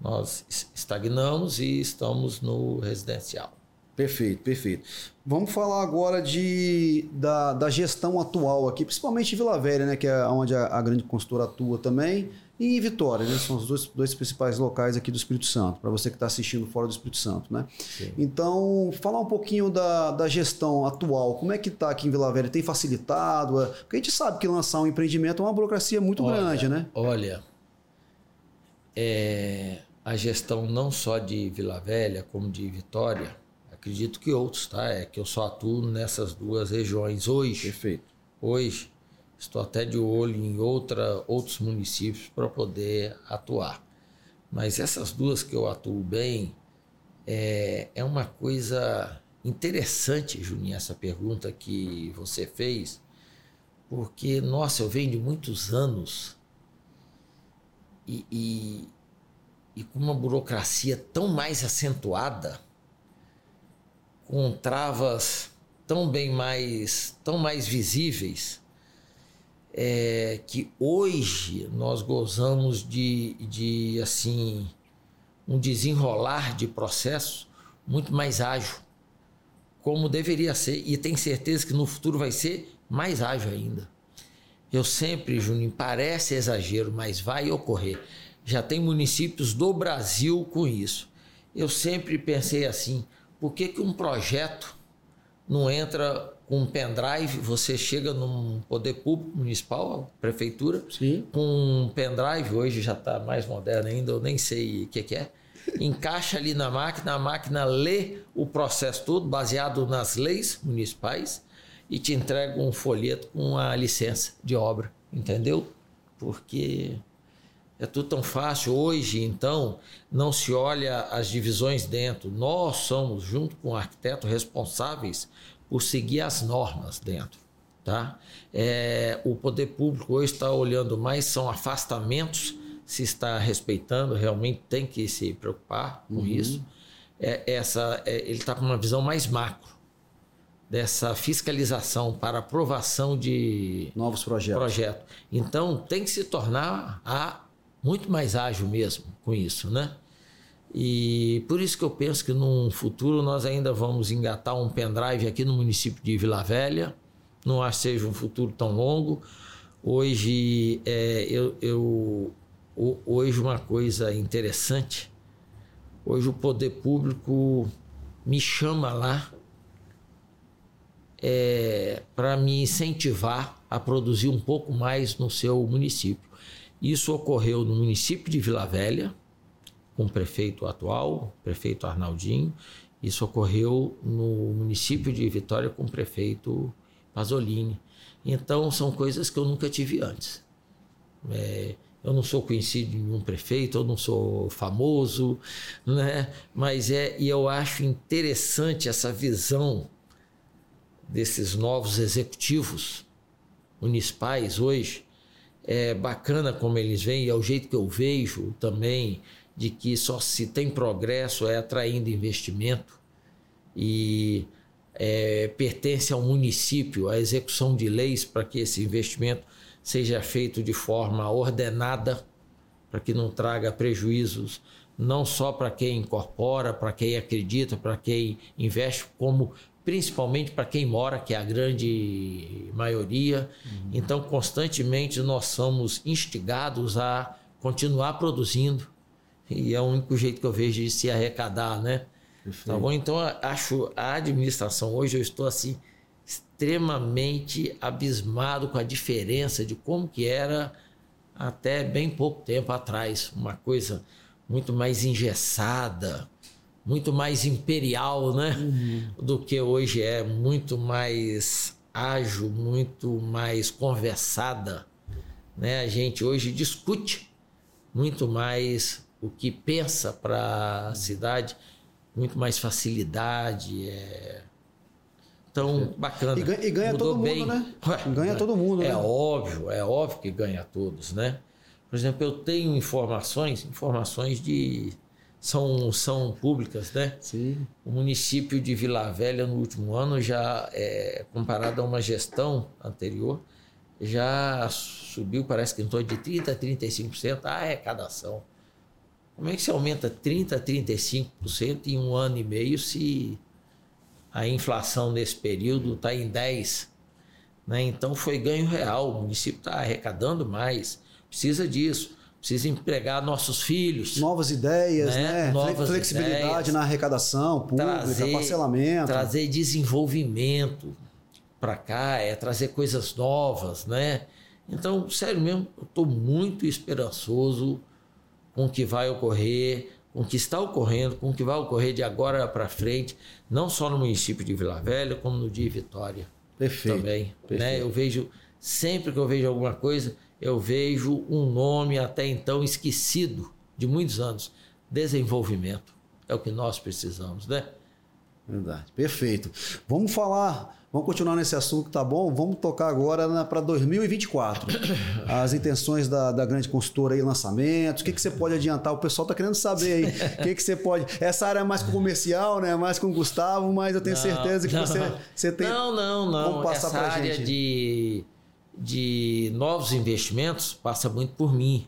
Nós estagnamos e estamos no residencial. Perfeito, perfeito. Vamos falar agora de, da, da gestão atual aqui, principalmente em Vila Velha, né, que é onde a, a grande consultora atua também, e em Vitória, né, são os dois, dois principais locais aqui do Espírito Santo, para você que está assistindo fora do Espírito Santo. Né? Sim. Então, falar um pouquinho da, da gestão atual, como é que está aqui em Vila Velha? Tem facilitado? Porque a gente sabe que lançar um empreendimento é uma burocracia muito olha, grande, né? Olha, é, a gestão não só de Vila Velha, como de Vitória, acredito que outros, tá? É que eu só atuo nessas duas regiões hoje. Perfeito. Hoje estou até de olho em outra, outros municípios para poder atuar. Mas essas duas que eu atuo bem é, é uma coisa interessante, Juninho, essa pergunta que você fez, Porque, nossa, eu venho de muitos anos e, e, e com uma burocracia tão mais acentuada, com travas tão bem mais, tão mais visíveis, é, que hoje nós gozamos de, de assim um desenrolar de processo muito mais ágil, como deveria ser, e tenho certeza que no futuro vai ser mais ágil ainda. Eu sempre, Juninho, parece exagero, mas vai ocorrer. Já tem municípios do Brasil com isso. Eu sempre pensei assim: por que, que um projeto não entra com um pendrive? Você chega num poder público municipal, prefeitura, Sim. com um pendrive, hoje já está mais moderno ainda, eu nem sei o que, que é. Encaixa ali na máquina, a máquina lê o processo todo, baseado nas leis municipais, e te entrega um folheto com a licença de obra, entendeu? Porque é tudo tão fácil. Hoje, então, não se olha as divisões dentro. Nós somos, junto com o arquiteto, responsáveis por seguir as normas dentro. Tá? É, o poder público hoje está olhando mais, são afastamentos, se está respeitando, realmente tem que se preocupar com uhum. isso. É, essa, é, ele está com uma visão mais macro dessa fiscalização para aprovação de novos projetos. Projeto. Então tem que se tornar a, muito mais ágil mesmo com isso, né? E por isso que eu penso que num futuro nós ainda vamos engatar um pendrive aqui no município de Vila Velha. Não acho que seja um futuro tão longo. Hoje, é, eu, eu, hoje uma coisa interessante. Hoje o poder público me chama lá é, para me incentivar a produzir um pouco mais no seu município. Isso ocorreu no município de Vila Velha, com o prefeito atual, prefeito Arnaldinho. Isso ocorreu no município de Vitória com o prefeito Pasolini. Então, são coisas que eu nunca tive antes. É, eu não sou conhecido de nenhum prefeito, eu não sou famoso, né? mas é, e eu acho interessante essa visão desses novos executivos municipais hoje. É bacana como eles vêm, e é o jeito que eu vejo também de que só se tem progresso é atraindo investimento e é, pertence ao município. A execução de leis para que esse investimento seja feito de forma ordenada, para que não traga prejuízos não só para quem incorpora, para quem acredita, para quem investe, como principalmente para quem mora, que é a grande maioria. Uhum. Então, constantemente nós somos instigados a continuar produzindo e é o único jeito que eu vejo de se arrecadar, né? Tá bom? Então, acho a administração hoje eu estou assim extremamente abismado com a diferença de como que era até bem pouco tempo atrás, uma coisa muito mais engessada, muito mais imperial, né? Uhum. Do que hoje é, muito mais ágil, muito mais conversada. Né? A gente hoje discute muito mais o que pensa para a cidade, muito mais facilidade. É... Então, bacana. E ganha, e ganha todo bem. mundo, né? Ganha todo mundo, É né? óbvio, é óbvio que ganha todos, né? Por exemplo, eu tenho informações, informações de são, são públicas, né? Sim. O município de Vila Velha, no último ano, já, é, comparado a uma gestão anterior, já subiu, parece que em torno de 30% a 35% a arrecadação. Como é que se aumenta 30% a 35% em um ano e meio se a inflação nesse período está em 10%? Né? Então foi ganho real, o município está arrecadando mais, precisa disso precisa empregar nossos filhos. Novas ideias, né? né? Novas Flexibilidade ideias, na arrecadação pública, trazer, parcelamento. Trazer desenvolvimento para cá, é trazer coisas novas, né? Então, sério mesmo, eu estou muito esperançoso com o que vai ocorrer, com o que está ocorrendo, com o que vai ocorrer de agora para frente, não só no município de Vila Velha, como no de Vitória. Perfeito. Também. Né? Perfeito. Né? Eu vejo, sempre que eu vejo alguma coisa, eu vejo um nome até então esquecido de muitos anos: desenvolvimento. É o que nós precisamos, né? Verdade. Perfeito. Vamos falar Vamos continuar nesse assunto, tá bom? Vamos tocar agora para 2024. As intenções da, da grande consultora aí, lançamentos, o que, que você pode adiantar? O pessoal está querendo saber aí. O que, que você pode. Essa área é mais com comercial, né? Mais com o Gustavo, mas eu tenho não, certeza que não, você, você tem. Não, não, não. Como passar Essa área gente. De, de novos investimentos passa muito por mim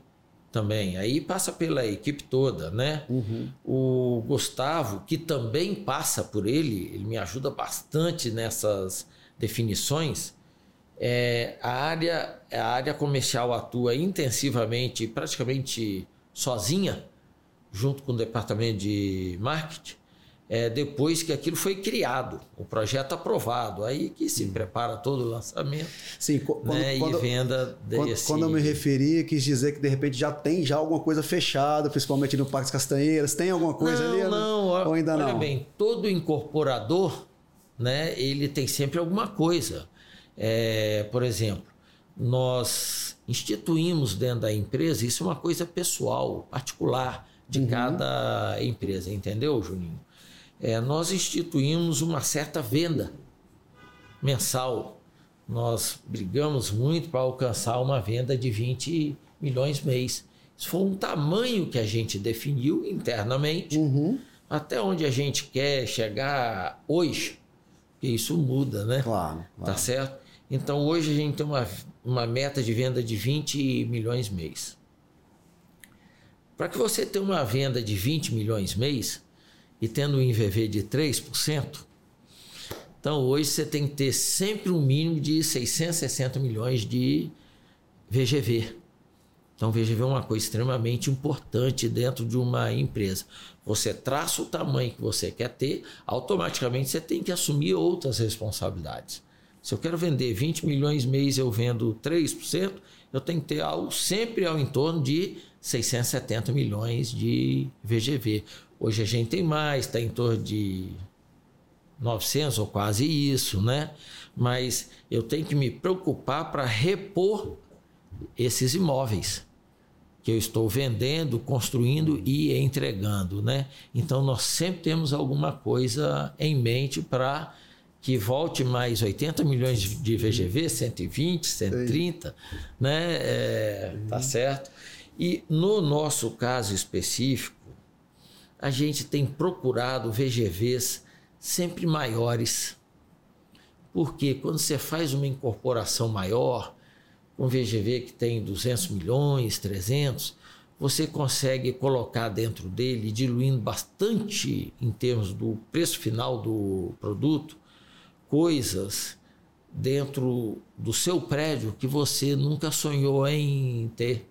também. Aí passa pela equipe toda, né? Uhum. O Gustavo, que também passa por ele, ele me ajuda bastante nessas definições. É, a, área, a área comercial atua intensivamente, praticamente sozinha, junto com o departamento de marketing é, depois que aquilo foi criado, o projeto aprovado, aí que se prepara todo o lançamento Sim, quando, né, quando, e venda desse... Quando, eu me referi, quis dizer que de repente já tem já alguma coisa fechada, principalmente no Parque Castanheiras, tem alguma coisa não, ali? Não, ou ainda olha não? bem, todo incorporador, né, ele tem sempre alguma coisa. É, por exemplo, nós instituímos dentro da empresa, isso é uma coisa pessoal, particular de uhum. cada empresa, entendeu, Juninho? É, nós instituímos uma certa venda mensal. Nós brigamos muito para alcançar uma venda de 20 milhões mês. Isso foi um tamanho que a gente definiu internamente, uhum. até onde a gente quer chegar hoje, porque isso muda, né? Claro. claro. Tá certo? Então hoje a gente tem uma, uma meta de venda de 20 milhões mês. Para que você tenha uma venda de 20 milhões mês, e tendo um IVV de 3%, então hoje você tem que ter sempre um mínimo de 660 milhões de VGV. Então, VGV é uma coisa extremamente importante dentro de uma empresa. Você traça o tamanho que você quer ter, automaticamente você tem que assumir outras responsabilidades. Se eu quero vender 20 milhões mês eu vendo 3%, eu tenho que ter algo sempre ao entorno de 670 milhões de VGV. Hoje a gente tem mais, está em torno de 900 ou quase isso, né? Mas eu tenho que me preocupar para repor esses imóveis que eu estou vendendo, construindo e entregando, né? Então nós sempre temos alguma coisa em mente para que volte mais 80 milhões de VGV, 120, 130, Sim. né? É, tá certo? E no nosso caso específico, a gente tem procurado VGVs sempre maiores. Porque quando você faz uma incorporação maior, um VGV que tem 200 milhões, 300, você consegue colocar dentro dele, diluindo bastante em termos do preço final do produto, coisas dentro do seu prédio que você nunca sonhou em ter.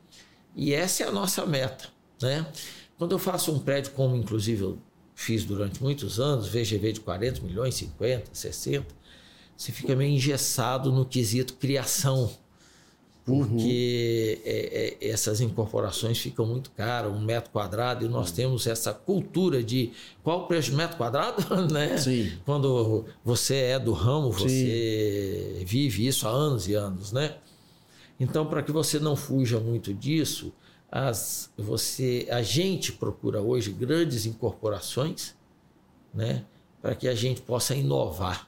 E essa é a nossa meta, né? Quando eu faço um prédio, como inclusive eu fiz durante muitos anos, VGV de 40 milhões, 50, 60, você fica meio engessado no quesito criação. Porque uhum. é, é, essas incorporações ficam muito caras, um metro quadrado, e nós uhum. temos essa cultura de qual o preço de metro quadrado, né? Sim. Quando você é do ramo, você Sim. vive isso há anos e anos, né? Então, para que você não fuja muito disso, as, você, a gente procura hoje grandes incorporações, né, para que a gente possa inovar.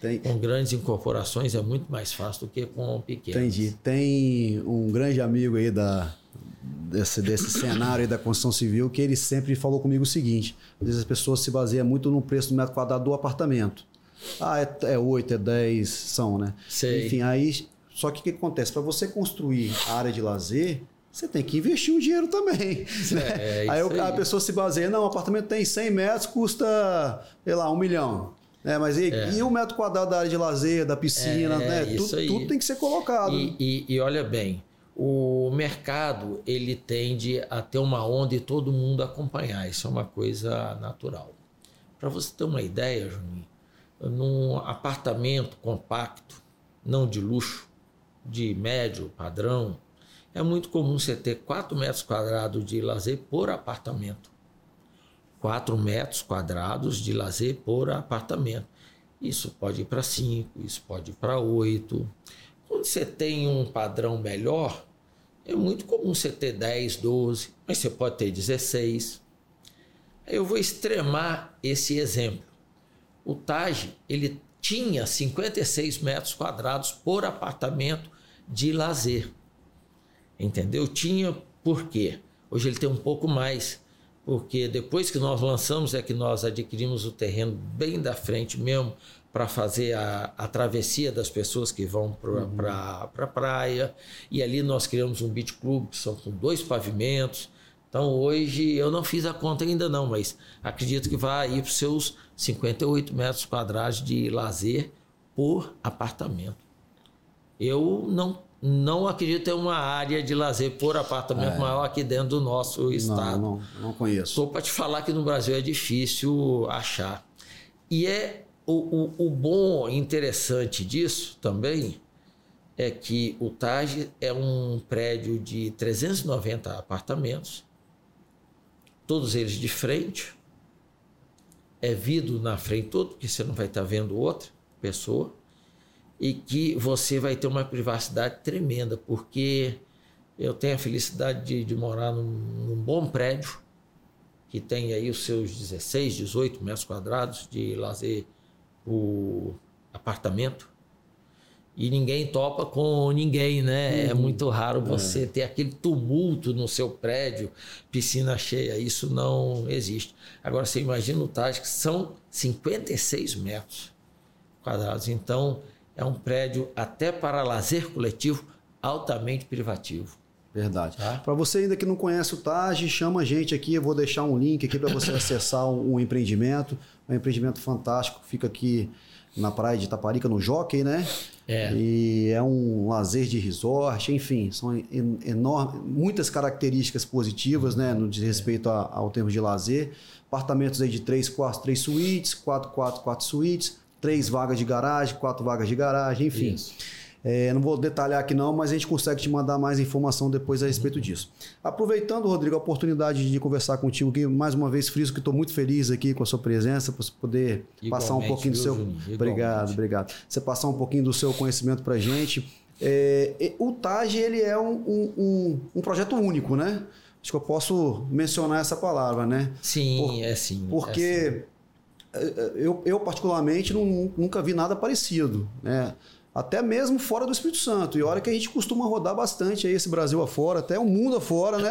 Tem... Com grandes incorporações é muito mais fácil do que com pequenas. Entendi. Tem um grande amigo aí da, desse, desse cenário aí da construção civil que ele sempre falou comigo o seguinte: às vezes as pessoas se baseiam muito no preço do metro quadrado do apartamento. Ah, é, é 8, é 10, são, né? Sei. Enfim, aí. Só que o que acontece? Para você construir a área de lazer, você tem que investir um dinheiro também. Né? É, aí, aí, a pessoa se baseia, não, o apartamento tem 100 metros, custa, sei lá, um milhão. É, mas e, é. e o metro quadrado da área de lazer, da piscina, é, né? Tudo, tudo, tem que ser colocado. E, e, e, olha bem, o mercado ele tende a ter uma onda e todo mundo acompanhar. Isso é uma coisa natural. Para você ter uma ideia, Juninho, num apartamento compacto, não de luxo, de médio padrão, é muito comum você ter 4 metros quadrados de lazer por apartamento. 4 metros quadrados de lazer por apartamento. Isso pode ir para 5, isso pode ir para 8. Quando você tem um padrão melhor, é muito comum você ter 10, 12, mas você pode ter 16. Eu vou extremar esse exemplo. o Taj ele tinha 56 metros quadrados por apartamento de lazer. Entendeu? Tinha por quê? Hoje ele tem um pouco mais, porque depois que nós lançamos é que nós adquirimos o terreno bem da frente mesmo para fazer a, a, travessia das pessoas que vão para uhum. a pra praia. E ali nós criamos um beach club, que são com dois pavimentos. Então hoje eu não fiz a conta ainda não, mas acredito que vai ir para os seus 58 metros quadrados de lazer por apartamento. Eu não não acredito ter uma área de lazer por apartamento é. maior aqui dentro do nosso estado. Não, não, não conheço. Estou para te falar que no Brasil é difícil achar. E é o, o, o bom, interessante disso também é que o Taj é um prédio de 390 apartamentos, todos eles de frente, é vidro na frente todo, porque você não vai estar vendo outra pessoa e que você vai ter uma privacidade tremenda, porque eu tenho a felicidade de, de morar num, num, bom prédio, que tem aí os seus 16, 18 metros quadrados de lazer o apartamento. E ninguém topa com ninguém, né? É uhum. É muito raro você é. ter aquele tumulto no seu prédio, piscina cheia. Isso não existe. Agora, você imagina o Taj, que são 56 metros quadrados. Então, é um prédio até para lazer coletivo altamente privativo. Verdade. Tá? Para você ainda que não conhece o Taj, chama a gente aqui. Eu vou deixar um link aqui para você acessar um, um, empreendimento. Um empreendimento fantástico. Fica aqui na praia de Itaparica, no Jockey, né? É. E é um lazer de resort, enfim, são enormes, muitas características positivas, né? No de respeito a, ao termo de lazer. Apartamentos aí de 3 quartos, 3 suítes, 4 quartos, 4 suítes três vagas de garagem, quatro vagas de garagem, enfim. É, não vou detalhar aqui não, mas a gente consegue te mandar mais informação depois a respeito disso. Aproveitando, Rodrigo, a oportunidade de conversar contigo aqui, mais uma vez friso que estou muito feliz aqui com a sua presença, para você poder Igualmente, passar um pouquinho do seu... Obrigado, obrigado. Você passar um pouquinho do seu conhecimento para a gente. É, o TAG, ele é um, um, um, projeto único, né? Acho que eu posso mencionar essa palavra, né? Sim, Por, é sim. Porque... É sim eu, eu particularmente não, nunca vi nada parecido, né? Até mesmo fora do Espírito Santo. E olha que a gente costuma rodar bastante aí esse Brasil afora, até o mundo afora, né?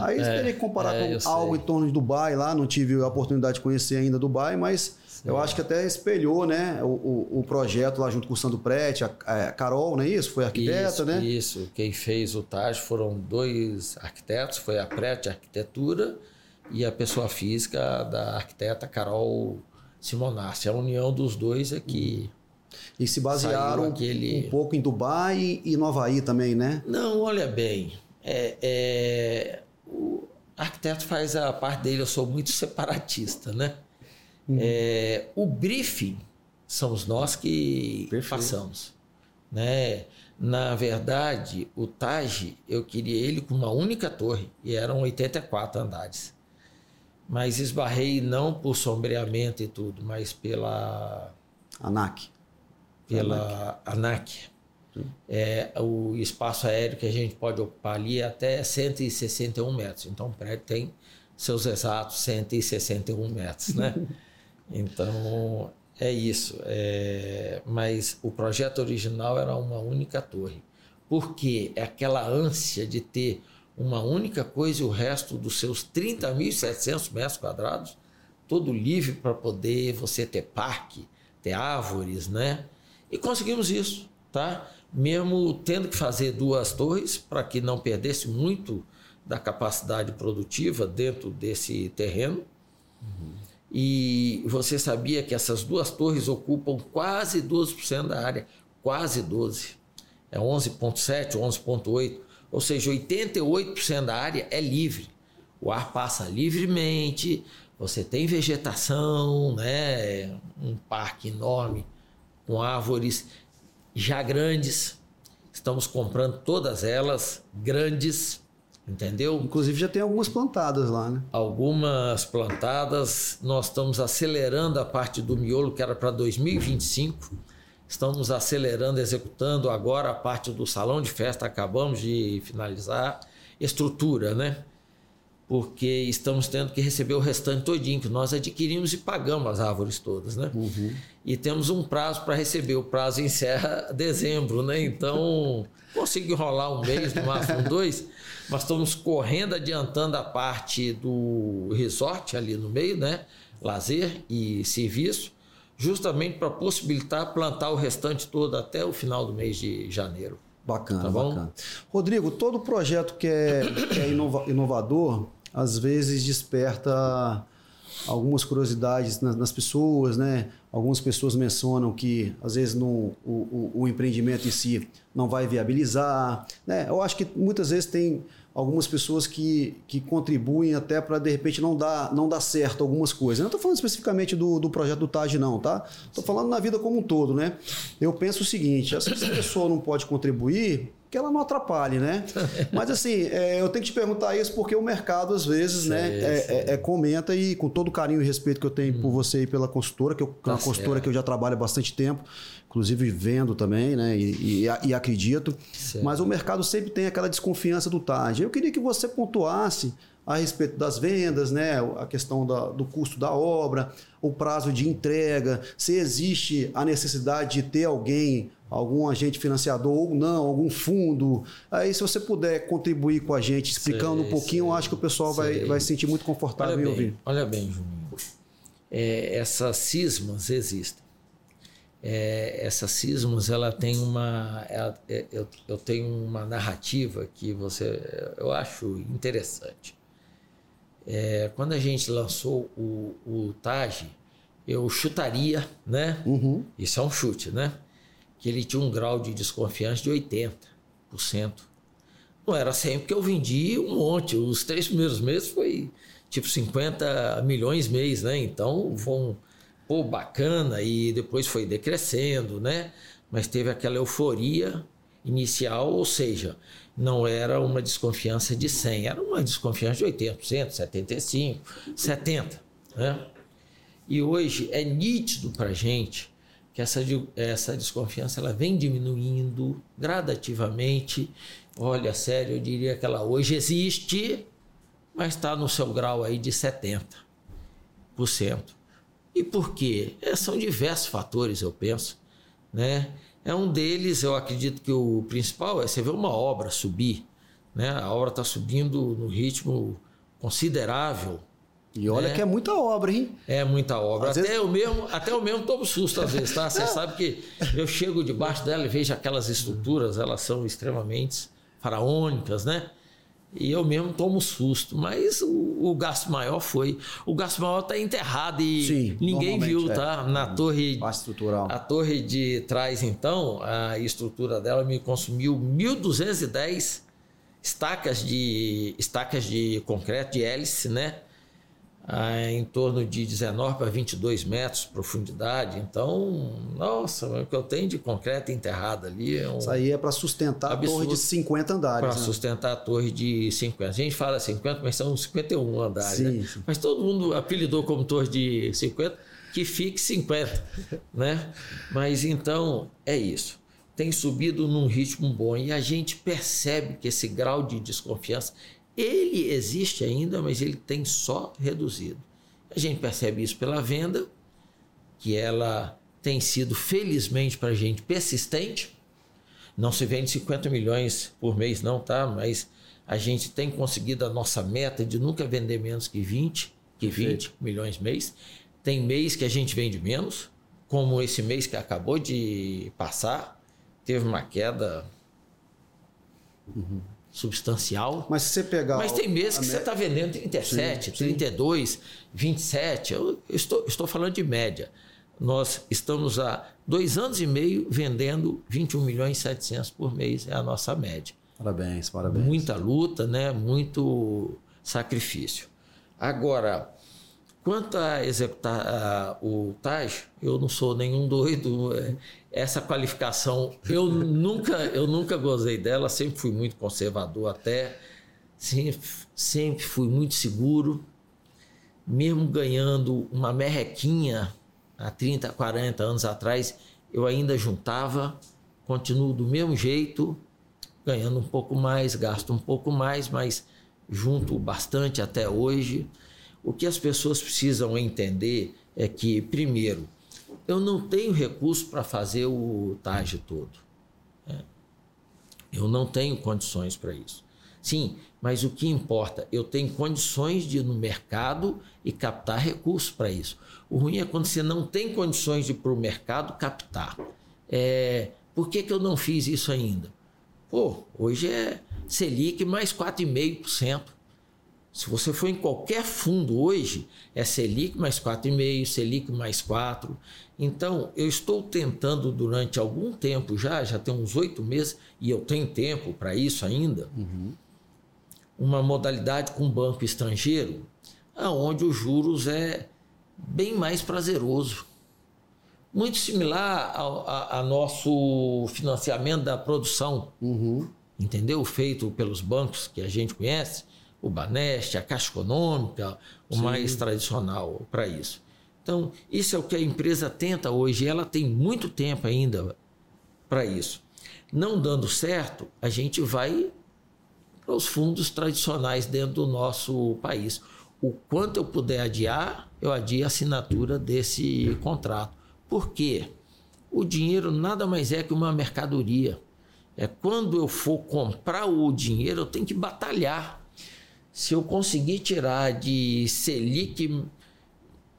Aí é, teria que comparar é, com algo sei. em torno de Dubai lá, não tive a oportunidade de conhecer ainda Dubai, mas Sim. eu acho que até espelhou, né, o, o, o, projeto lá junto com o Sandro Prete, a, a Carol, não é isso? Foi arquiteta, isso, né? Isso, quem fez o TAJ foram dois arquitetos, foi a Prete Arquitetura e a pessoa física da arquiteta Carol Simonassi. A união dos dois é que. E se basearam aquele... um pouco em Dubai e no Havaí também, né? Não, olha bem. É, é, o arquiteto faz a parte dele, eu sou muito separatista, né? Uhum. É, o briefing somos nós que Perfeito. passamos. Né? Na verdade, o Taj, eu queria ele com uma única torre, e eram 84 andares mas esbarrei não por sombreamento e tudo, mas pela ANAC. Pela ANAC. É, o espaço aéreo que a gente pode ocupar ali é até 161 metros. Então o prédio tem seus exatos 161 metros, né? então é isso. É, mas o projeto original era uma única torre. Porque é aquela ânsia de ter uma única coisa e o resto dos seus 30.700 metros quadrados, todo livre para poder você ter parque, ter árvores, né? E conseguimos isso, tá? Mesmo tendo que fazer duas torres para que não perdesse muito da capacidade produtiva dentro desse terreno. Uhum. E você sabia que essas duas torres ocupam quase 12% da área, quase 12. É 11.7, 11.8 ou seja, 88% da área é livre. O ar passa livremente, você tem vegetação, né? um parque enorme com árvores já grandes. Estamos comprando todas elas grandes, entendeu? Inclusive já tem algumas plantadas lá, né? Algumas plantadas. Nós estamos acelerando a parte do miolo que era para 2025 Estamos acelerando, executando agora a parte do salão de festa, acabamos de finalizar. Estrutura, né? porque estamos tendo que receber o restante todinho, que nós adquirimos e pagamos as árvores todas, né? Uhum. E temos um prazo para receber, o prazo encerra dezembro, né? Então, consegui enrolar um mês, no máximo dois, mas estamos correndo, adiantando a parte do resort ali no meio, né? Lazer e serviço, justamente para possibilitar plantar o restante todo até o final do mês de janeiro. Bacana, tá bacana. Rodrigo, todo projeto que é, que é inova, inovador, às vezes desperta algumas curiosidades nas, nas, pessoas, né? Algumas pessoas mencionam que às vezes no, o, o, o, empreendimento em si não vai viabilizar, né? Eu acho que muitas vezes tem algumas pessoas que, que contribuem até para de repente não dar, não dar certo algumas coisas. Eu não estou falando especificamente do, do projeto do TAG, não, tá? Estou falando na vida como um todo, né? Eu penso o seguinte: se a pessoa não pode contribuir, que ela não atrapalhe, né? Mas assim, é, eu tenho que te perguntar isso porque o mercado, às vezes, sim, né, é, é, é, comenta e com todo o carinho e respeito que eu tenho hum. por você e pela consultora, que eu, tá uma consultora que eu já trabalho há bastante tempo, inclusive vendo também, né? E, e, e acredito. Certo. Mas o mercado sempre tem aquela desconfiança do TAG. Eu queria que você pontuasse a respeito das vendas, né? a questão da, do custo da obra, o prazo de entrega, se existe a necessidade de ter alguém algum agente financiador ou não, algum fundo. Aí, se você puder contribuir com a gente, explicando sei, um pouquinho, sei, eu acho que o pessoal vai, vai se sentir muito confortável olha em bem, ouvir. Olha bem, Juninho. É, essas cismas existem. É, essas cismas, ela tem uma. Ela, é, eu, eu tenho uma narrativa que você, eu acho interessante. É, quando a gente lançou o, o TAG, eu chutaria, né? Uhum. Isso é um chute, né? que ele tinha um grau de desconfiança de 80%. Não era sempre que eu vendi um monte. Os três primeiros meses foi tipo 50 milhões mês, né? Então foi um pô, bacana e depois foi decrescendo, né? Mas teve aquela euforia inicial, ou seja, não era uma desconfiança de 100, era uma desconfiança de 80%, 75%, 70%. Né? E hoje é nítido para a gente que essa, essa desconfiança ela vem diminuindo gradativamente. Olha, sério, eu diria que ela hoje existe, mas está no seu grau aí de 70%. E por quê? É, são diversos fatores, eu penso. Né? É um deles, eu acredito que o principal é você ver uma obra subir. Né? A obra está subindo no ritmo considerável e olha é. que é muita obra, hein? É muita obra. Às até, vezes... eu mesmo, até eu mesmo tomo susto às vezes, tá? Você sabe que eu chego debaixo dela e vejo aquelas estruturas, elas são extremamente faraônicas, né? E eu mesmo tomo susto. Mas o, o gasto maior foi. O gasto maior está enterrado e Sim, ninguém viu, tá? É. Na torre. estrutural. A torre de trás, então, a estrutura dela me consumiu 1.210 estacas de, estacas de concreto, de hélice, né? Em torno de 19 para 22 metros de profundidade. Então, nossa, o que eu tenho de concreto enterrado ali é um. Isso aí é para sustentar a torre de 50 andares. Para né? sustentar a torre de 50. A gente fala 50, mas são 51 andares. Sim, né? sim. Mas todo mundo apelidou como torre de 50, que fique 50. né? Mas então, é isso. Tem subido num ritmo bom e a gente percebe que esse grau de desconfiança ele existe ainda, mas ele tem só reduzido. A gente percebe isso pela venda, que ela tem sido, felizmente para a gente, persistente. Não se vende 50 milhões por mês, não, tá? Mas a gente tem conseguido a nossa meta de nunca vender menos que 20, que 20 milhões mês. Tem mês que a gente vende menos, como esse mês que acabou de passar, teve uma queda. Uhum substancial. Mas se você pegar. Mas tem meses que você está vendendo 37, sim, 32, sim. 27. Eu estou, estou falando de média. Nós estamos há dois anos e meio vendendo 21 milhões e 700 por mês, é a nossa média. Parabéns, parabéns. Muita luta, né? muito sacrifício. Agora, Quanto a executar o TAG, eu não sou nenhum doido. É, essa qualificação, eu nunca, eu nunca gozei dela, sempre fui muito conservador até, sempre, sempre fui muito seguro, mesmo ganhando uma merrequinha há 30, 40 anos atrás, eu ainda juntava, continuo do mesmo jeito, ganhando um pouco mais, gasto um pouco mais, mas junto bastante até hoje. O que as pessoas precisam entender é que, primeiro, eu não tenho recurso para fazer o TAG todo. Né? Eu não tenho condições para isso. Sim, mas o que importa, eu tenho condições de ir no mercado e captar recursos para isso. O ruim é quando você não tem condições de ir para o mercado captar. É, por que, que eu não fiz isso ainda? Pô, hoje é Selic mais 4,5%. Se você for em qualquer fundo hoje, é Selic mais 4,5%, Selic mais 4%. Então, eu estou tentando durante algum tempo já, já tem uns oito meses, e eu tenho tempo para isso ainda, uhum. uma modalidade com banco estrangeiro, aonde os juros é bem mais prazeroso. Muito similar ao a, a nosso financiamento da produção, uhum. entendeu? Feito pelos bancos que a gente conhece, o Baneste, a Caixa Econômica, o Sim. mais tradicional para isso. Então, isso é o que a empresa tenta hoje, ela tem muito tempo ainda para isso. Não dando certo, a gente vai para os fundos tradicionais dentro do nosso país. O quanto eu puder adiar, eu adio a assinatura desse contrato. Por quê? O dinheiro nada mais é que uma mercadoria. É quando eu for comprar o dinheiro, eu tenho que batalhar. Se eu conseguir tirar de Selic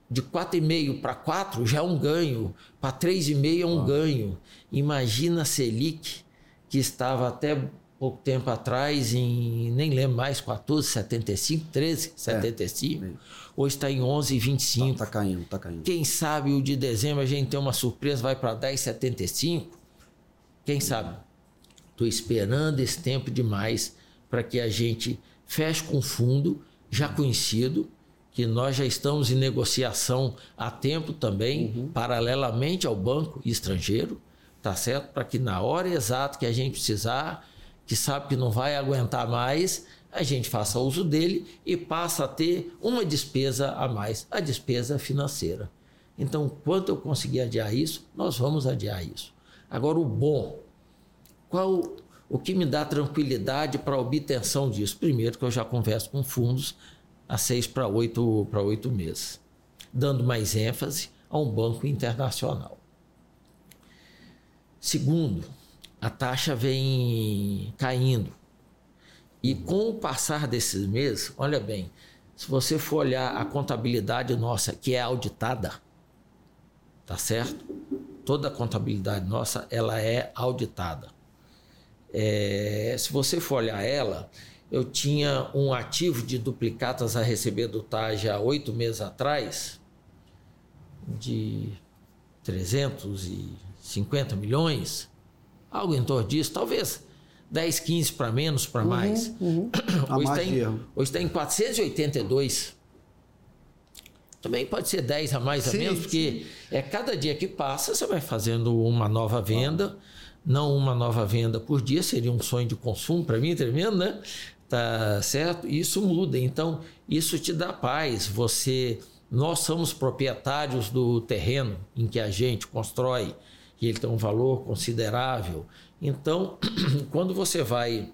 de 4,5 para 4 já é um ganho, para 3,5 é um ah. ganho. Imagina a Selic, que estava até pouco tempo atrás em, nem lembro mais, 14,75, 13,75. É. Hoje está em 11,25. Está tá caindo, está caindo. Quem sabe o de dezembro a gente tem uma surpresa, vai para 10,75. Quem sabe? Estou esperando esse tempo demais para que a gente feche com fundo já conhecido, que nós já estamos em negociação há tempo também, uhum. paralelamente ao banco estrangeiro, tá certo? Para que na hora exata que a gente precisar, que sabe que não vai aguentar mais, a gente faça uso dele e passa a ter uma despesa a mais, a despesa financeira. Então, quanto eu conseguir adiar isso, nós vamos adiar isso. Agora, o bom, qual o que me dá tranquilidade para a obtenção disso? Primeiro, que eu já converso com fundos a seis para oito para oito meses, dando mais ênfase a um banco internacional. Segundo, a taxa vem caindo. E com o passar desses meses, olha bem, se você for olhar a contabilidade nossa, que é auditada, tá certo? Toda a contabilidade nossa, ela é auditada. É, se você for olhar ela, eu tinha um ativo de duplicatas a receber do TAG há oito meses atrás, de 350 milhões, algo em torno disso, talvez 10, 15 para menos, para uhum, mais. Uhum. Hoje está em, hoje tá em 482. Também pode ser 10 a mais, a sim, menos, porque sim. é cada dia que passa, você vai fazendo uma nova venda. Não uma nova venda por dia, seria um sonho de consumo para mim, tremendo, né? tá certo? Isso muda. Então, isso te dá paz. Você, nós somos proprietários do terreno em que a gente constrói e ele tem um valor considerável. Então, quando você vai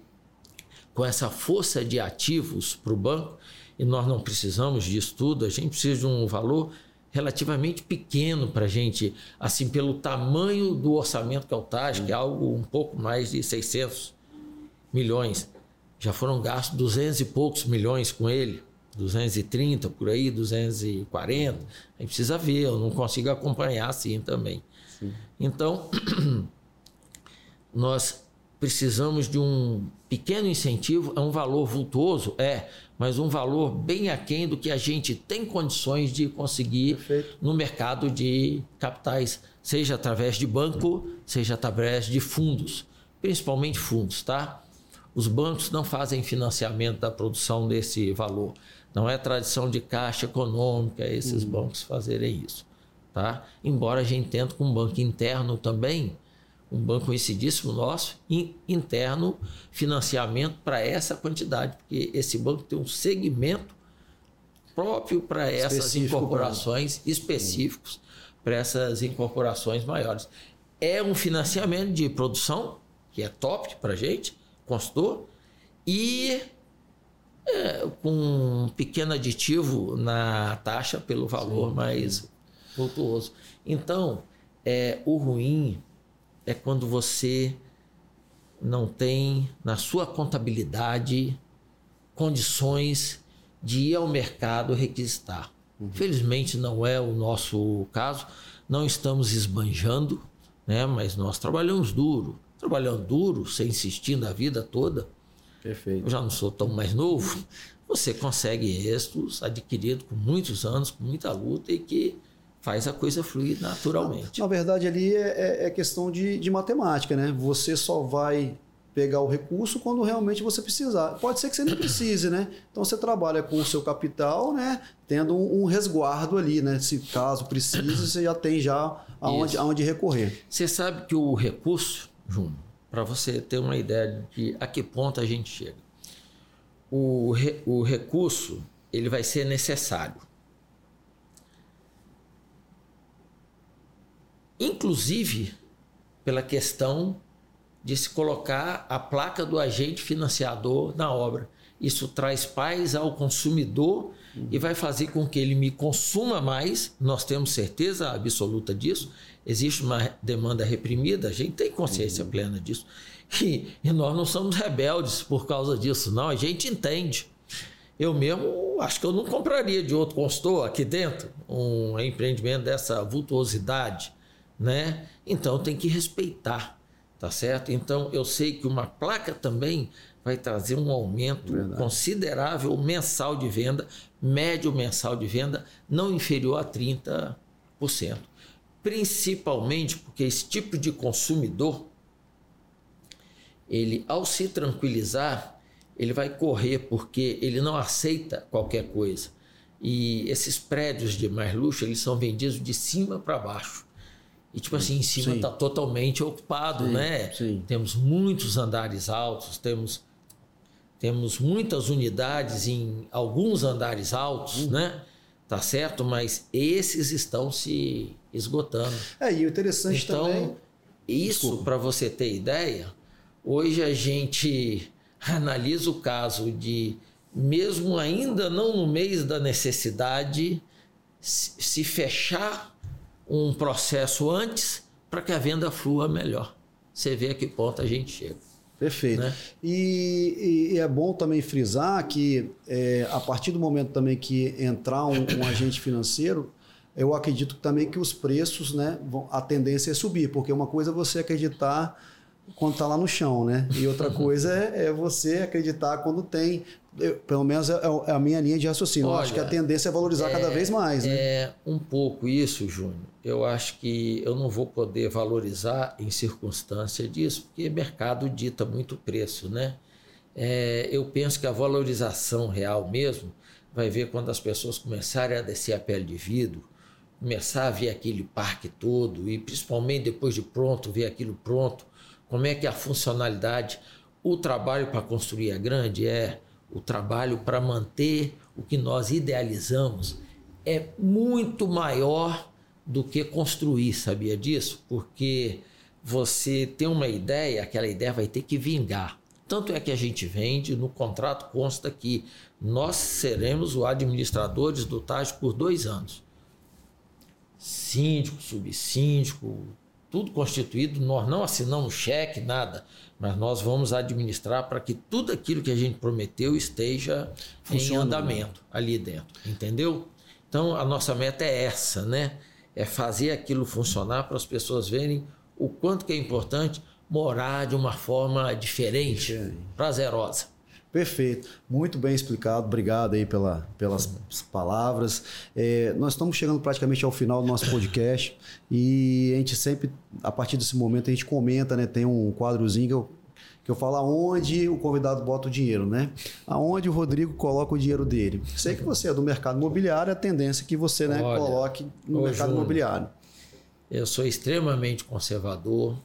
com essa força de ativos para o banco, e nós não precisamos disso tudo, a gente precisa de um valor relativamente pequeno para a gente, assim, pelo tamanho do orçamento que é o TAG, que é algo um pouco mais de 600 milhões já foram gastos 200 e poucos milhões com ele, 230 por aí, 240. Aí precisa ver, eu não consigo acompanhar assim também. Sim. Então, nós precisamos de um pequeno incentivo, é um valor vultuoso, é, mas um valor bem aquém do que a gente tem condições de conseguir Perfeito. no mercado de capitais, seja através de banco, seja através de fundos, principalmente fundos, tá? Os bancos não fazem financiamento da produção desse valor. Não é tradição de caixa econômica esses uhum. bancos fazerem isso. Tá? Embora a gente tente com um banco interno também, um banco conhecidíssimo nosso, interno, financiamento para essa quantidade, porque esse banco tem um segmento próprio para essas Específico incorporações pra... específicos, para essas incorporações maiores. É um financiamento de produção, que é top para a gente, consultor, e é, com um pequeno aditivo na taxa pelo valor sim, mais sim. vultuoso. Então, é, o ruim é quando você não tem na sua contabilidade condições de ir ao mercado requisitar. Uhum. Felizmente não é o nosso caso, não estamos esbanjando, né? mas nós trabalhamos duro. Trabalhando duro, sem insistir na vida toda. Perfeito. Eu já não sou tão mais novo. Você consegue êxitos adquiridos com muitos anos, com muita luta e que faz a coisa fluir naturalmente. Na, verdade, ali é, é, é questão de, de matemática, né? Você só vai pegar o recurso quando realmente você precisar. Pode ser que você não precise, né? Então você trabalha com o seu capital, né? Tendo um, resguardo ali, né? Se caso precise, você já tem já aonde, aonde recorrer. Você sabe que o recurso, Júnior, para você ter uma ideia de a que ponto a gente chega. O, re, o recurso ele vai ser necessário. Inclusive pela questão de se colocar a placa do agente financiador na obra. Isso traz paz ao consumidor uhum. e vai fazer com que ele me consuma mais. Nós temos certeza absoluta disso. Existe uma demanda reprimida, a gente tem consciência uhum. plena disso. E, e, nós não somos rebeldes por causa disso, não. A gente entende. Eu mesmo acho que eu não compraria de outro consultor aqui dentro um empreendimento dessa vultuosidade, né? Então tem que respeitar tá certo? Então eu sei que uma placa também vai trazer um aumento Verdade. considerável mensal de venda, médio mensal de venda, não inferior a 30%. Principalmente porque esse tipo de consumidor, ele ao se tranquilizar, ele vai correr porque ele não aceita qualquer coisa. E esses prédios de mais luxo, eles são vendidos de cima para baixo. E, tipo assim, em cima está totalmente ocupado, sim, né? Sim. Temos muitos andares altos, temos, temos muitas unidades em alguns andares altos, uhum. né? Tá certo? Mas esses estão se esgotando. É, e o interessante então, também... isso, para você ter ideia, hoje a gente analisa o caso de, mesmo ainda não no mês da necessidade, se fechar um processo antes para que a venda flua melhor. Você vê a que ponto a gente chega. Perfeito. Né? E, e, é bom também frisar que é, a partir do momento também que entrar um, um agente financeiro, eu acredito também que os preços, né, vão, a tendência é subir, porque uma coisa é você acreditar quando está lá no chão, né? E outra coisa é, é você acreditar quando tem. Eu, pelo menos é, é, a minha linha de raciocínio. Olha, eu acho que a tendência é valorizar é, cada vez mais, né? É um pouco isso, Júnior. Eu acho que eu não vou poder valorizar em circunstância disso, porque mercado dita muito preço, né? É, eu penso que a valorização real mesmo vai ver quando as pessoas começarem a descer a pele de vidro, começar a ver aquele parque todo e principalmente depois de pronto, ver aquilo pronto como é que é a funcionalidade? O trabalho para construir é grande? É. O trabalho para manter o que nós idealizamos é muito maior do que construir, sabia disso? Porque você tem uma ideia, aquela ideia vai ter que vingar. Tanto é que a gente vende, no contrato consta que nós seremos os administradores do TAG por dois anos. Síndico, subsíndico, tudo constituído, nós não assinamos cheque, nada, mas nós vamos administrar para que tudo aquilo que a gente prometeu esteja em andamento ali dentro, entendeu? Então a nossa meta é essa, né? É fazer aquilo funcionar para as pessoas verem o quanto que é importante morar de uma forma diferente, prazerosa. Perfeito, muito bem explicado. Obrigado aí pela, pelas palavras. É, nós estamos chegando praticamente ao final do nosso podcast e a gente sempre, a partir desse momento, a gente comenta, né? Tem um quadrozinho que eu, que eu falo aonde o convidado bota o dinheiro, né? Aonde o Rodrigo coloca o dinheiro dele. Sei que você é do mercado imobiliário, a tendência é que você né, Olha, coloque no mercado imobiliário. Eu sou extremamente conservador.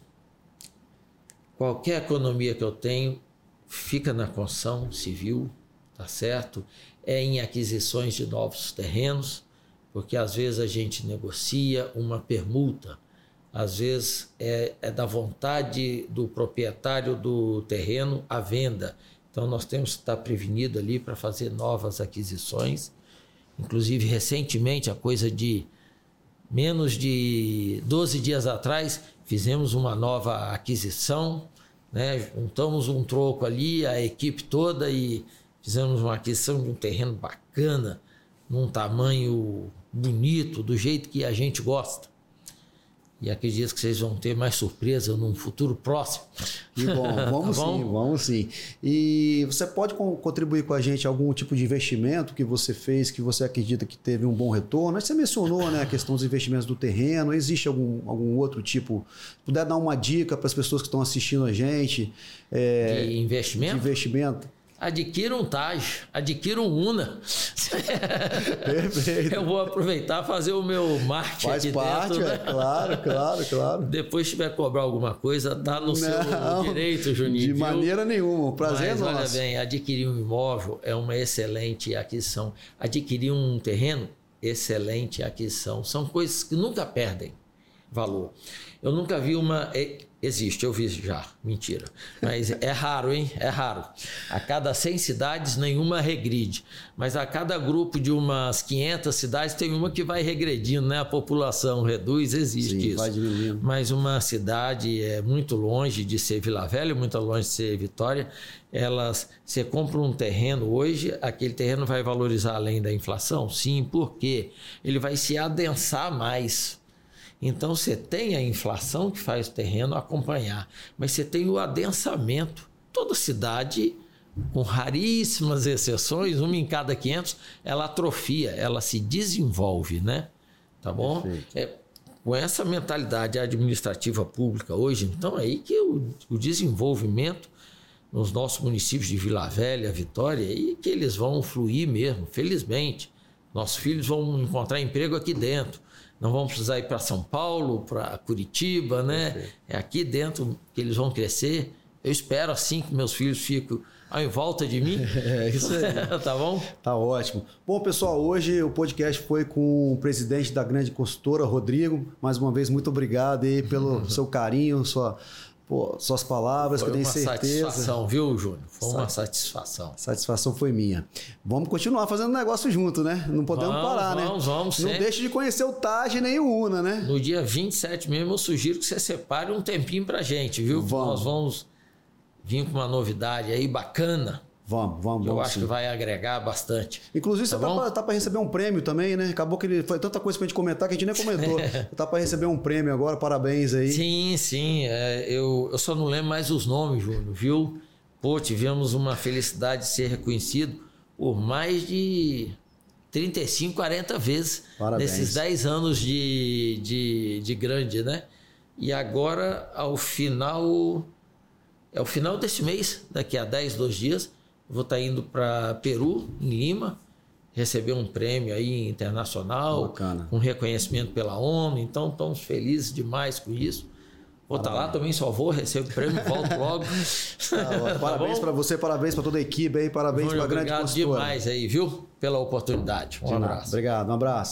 Qualquer economia que eu tenho, fica na construção civil, tá certo? É em aquisições de novos terrenos, porque às vezes a gente negocia uma permuta, às vezes é, é da vontade do proprietário do terreno a venda. Então nós temos que estar prevenido ali para fazer novas aquisições. Inclusive, recentemente, a coisa de menos de 12 dias atrás, fizemos uma nova aquisição, né? juntamos um troco ali, a equipe toda, e fizemos uma aquisição de um terreno bacana, num tamanho bonito, do jeito que a gente gosta. E acredito que vocês vão ter mais surpresa num futuro próximo. E bom, vamos tá bom? sim, vamos sim. E você pode contribuir com a gente algum tipo de investimento que você fez, que você acredita que teve um bom retorno? Você mencionou né, a questão dos investimentos do terreno. Existe algum, algum outro tipo? Puder dar uma dica para as pessoas que estão assistindo a gente? É, de investimento? De investimento adquira um Taj, adquira um Una. Perfeito. Eu vou aproveitar fazer o meu marketing Faz aqui parte, dentro. É, claro, claro, claro. Depois se tiver que cobrar alguma coisa, tá no Não, seu direito, Juninho. De viu? maneira nenhuma, o prazer Mas, é nosso. olha bem, adquirir um imóvel é uma excelente aquisição. Adquirir um terreno, excelente aquisição. São coisas que nunca perdem valor. Eu nunca vi uma Existe, eu vi já. Mentira. Mas é raro, hein? É raro. A cada 100 cidades, nenhuma regride. Mas a cada grupo de umas 500 cidades, tem uma que vai regredindo, né? A população reduz, existe Sim, isso. Vai diminuindo. Mas uma cidade é muito longe de ser Vila Velha, muito longe de ser Vitória. Elas, você compra um terreno hoje, aquele terreno vai valorizar além da inflação? Sim, porque ele vai se adensar mais então você tem a inflação que faz o terreno acompanhar, mas você tem o adensamento. Toda cidade, com raríssimas exceções, uma em cada 500, ela atrofia, ela se desenvolve, né? Tá bom? É, com essa mentalidade administrativa pública hoje, então é aí que o, o desenvolvimento nos nossos municípios de Vila Velha, Vitória, é aí que eles vão fluir mesmo, felizmente. Nossos filhos vão encontrar emprego aqui dentro não vão precisar ir para São Paulo, para Curitiba, né? É aqui dentro que eles vão crescer. Eu espero assim que meus filhos fiquem em volta de mim. É isso aí. tá bom? Tá ótimo. Bom, pessoal, hoje o podcast foi com o presidente da grande consultora, Rodrigo. Mais uma vez, muito obrigado aí pelo seu carinho, sua Pô, suas palavras, foi que eu tenho certeza. Foi uma satisfação, viu, Júnior? Foi uma satisfação. Satisfação foi minha. Vamos continuar fazendo negócio junto, né? Não podemos vamos, parar, vamos, né? Vamos, vamos. Não deixe de conhecer o Taj nem o Una, né? No dia 27 mesmo, eu sugiro que você separe um tempinho pra gente, viu? Vamos. Nós vamos vir com uma novidade aí bacana. Vamos, vamos, Eu vamos acho sim. que vai agregar bastante. Inclusive, Tá você tá bom? tá pra receber um prêmio também, né? Acabou que ele foi tanta coisa pra gente comentar que a gente nem comentou. tá pra receber um prêmio agora, parabéns aí. Sim, sim. é, eu, eu só não lembro mais os nomes, Júnior, viu? Pô, tivemos uma felicidade de ser reconhecido por mais de 35, 40 vezes Parabéns. nesses 10 anos de, de, de grande, né? E agora, ao final. É o final desse mês, daqui a 10, 2 dias, vou estar indo para Peru, em Lima, receber um prêmio aí internacional, Bacana. com reconhecimento pela ONU. Então, estamos felizes demais com isso. Vou estar lá também, só vou, recebo o prêmio, volto logo. Tá ótimo. parabéns para você, parabéns para toda a equipe aí, parabéns para a grande Obrigado consultora. demais aí, viu? Pela oportunidade. Um De nada. abraço. Obrigado, um abraço.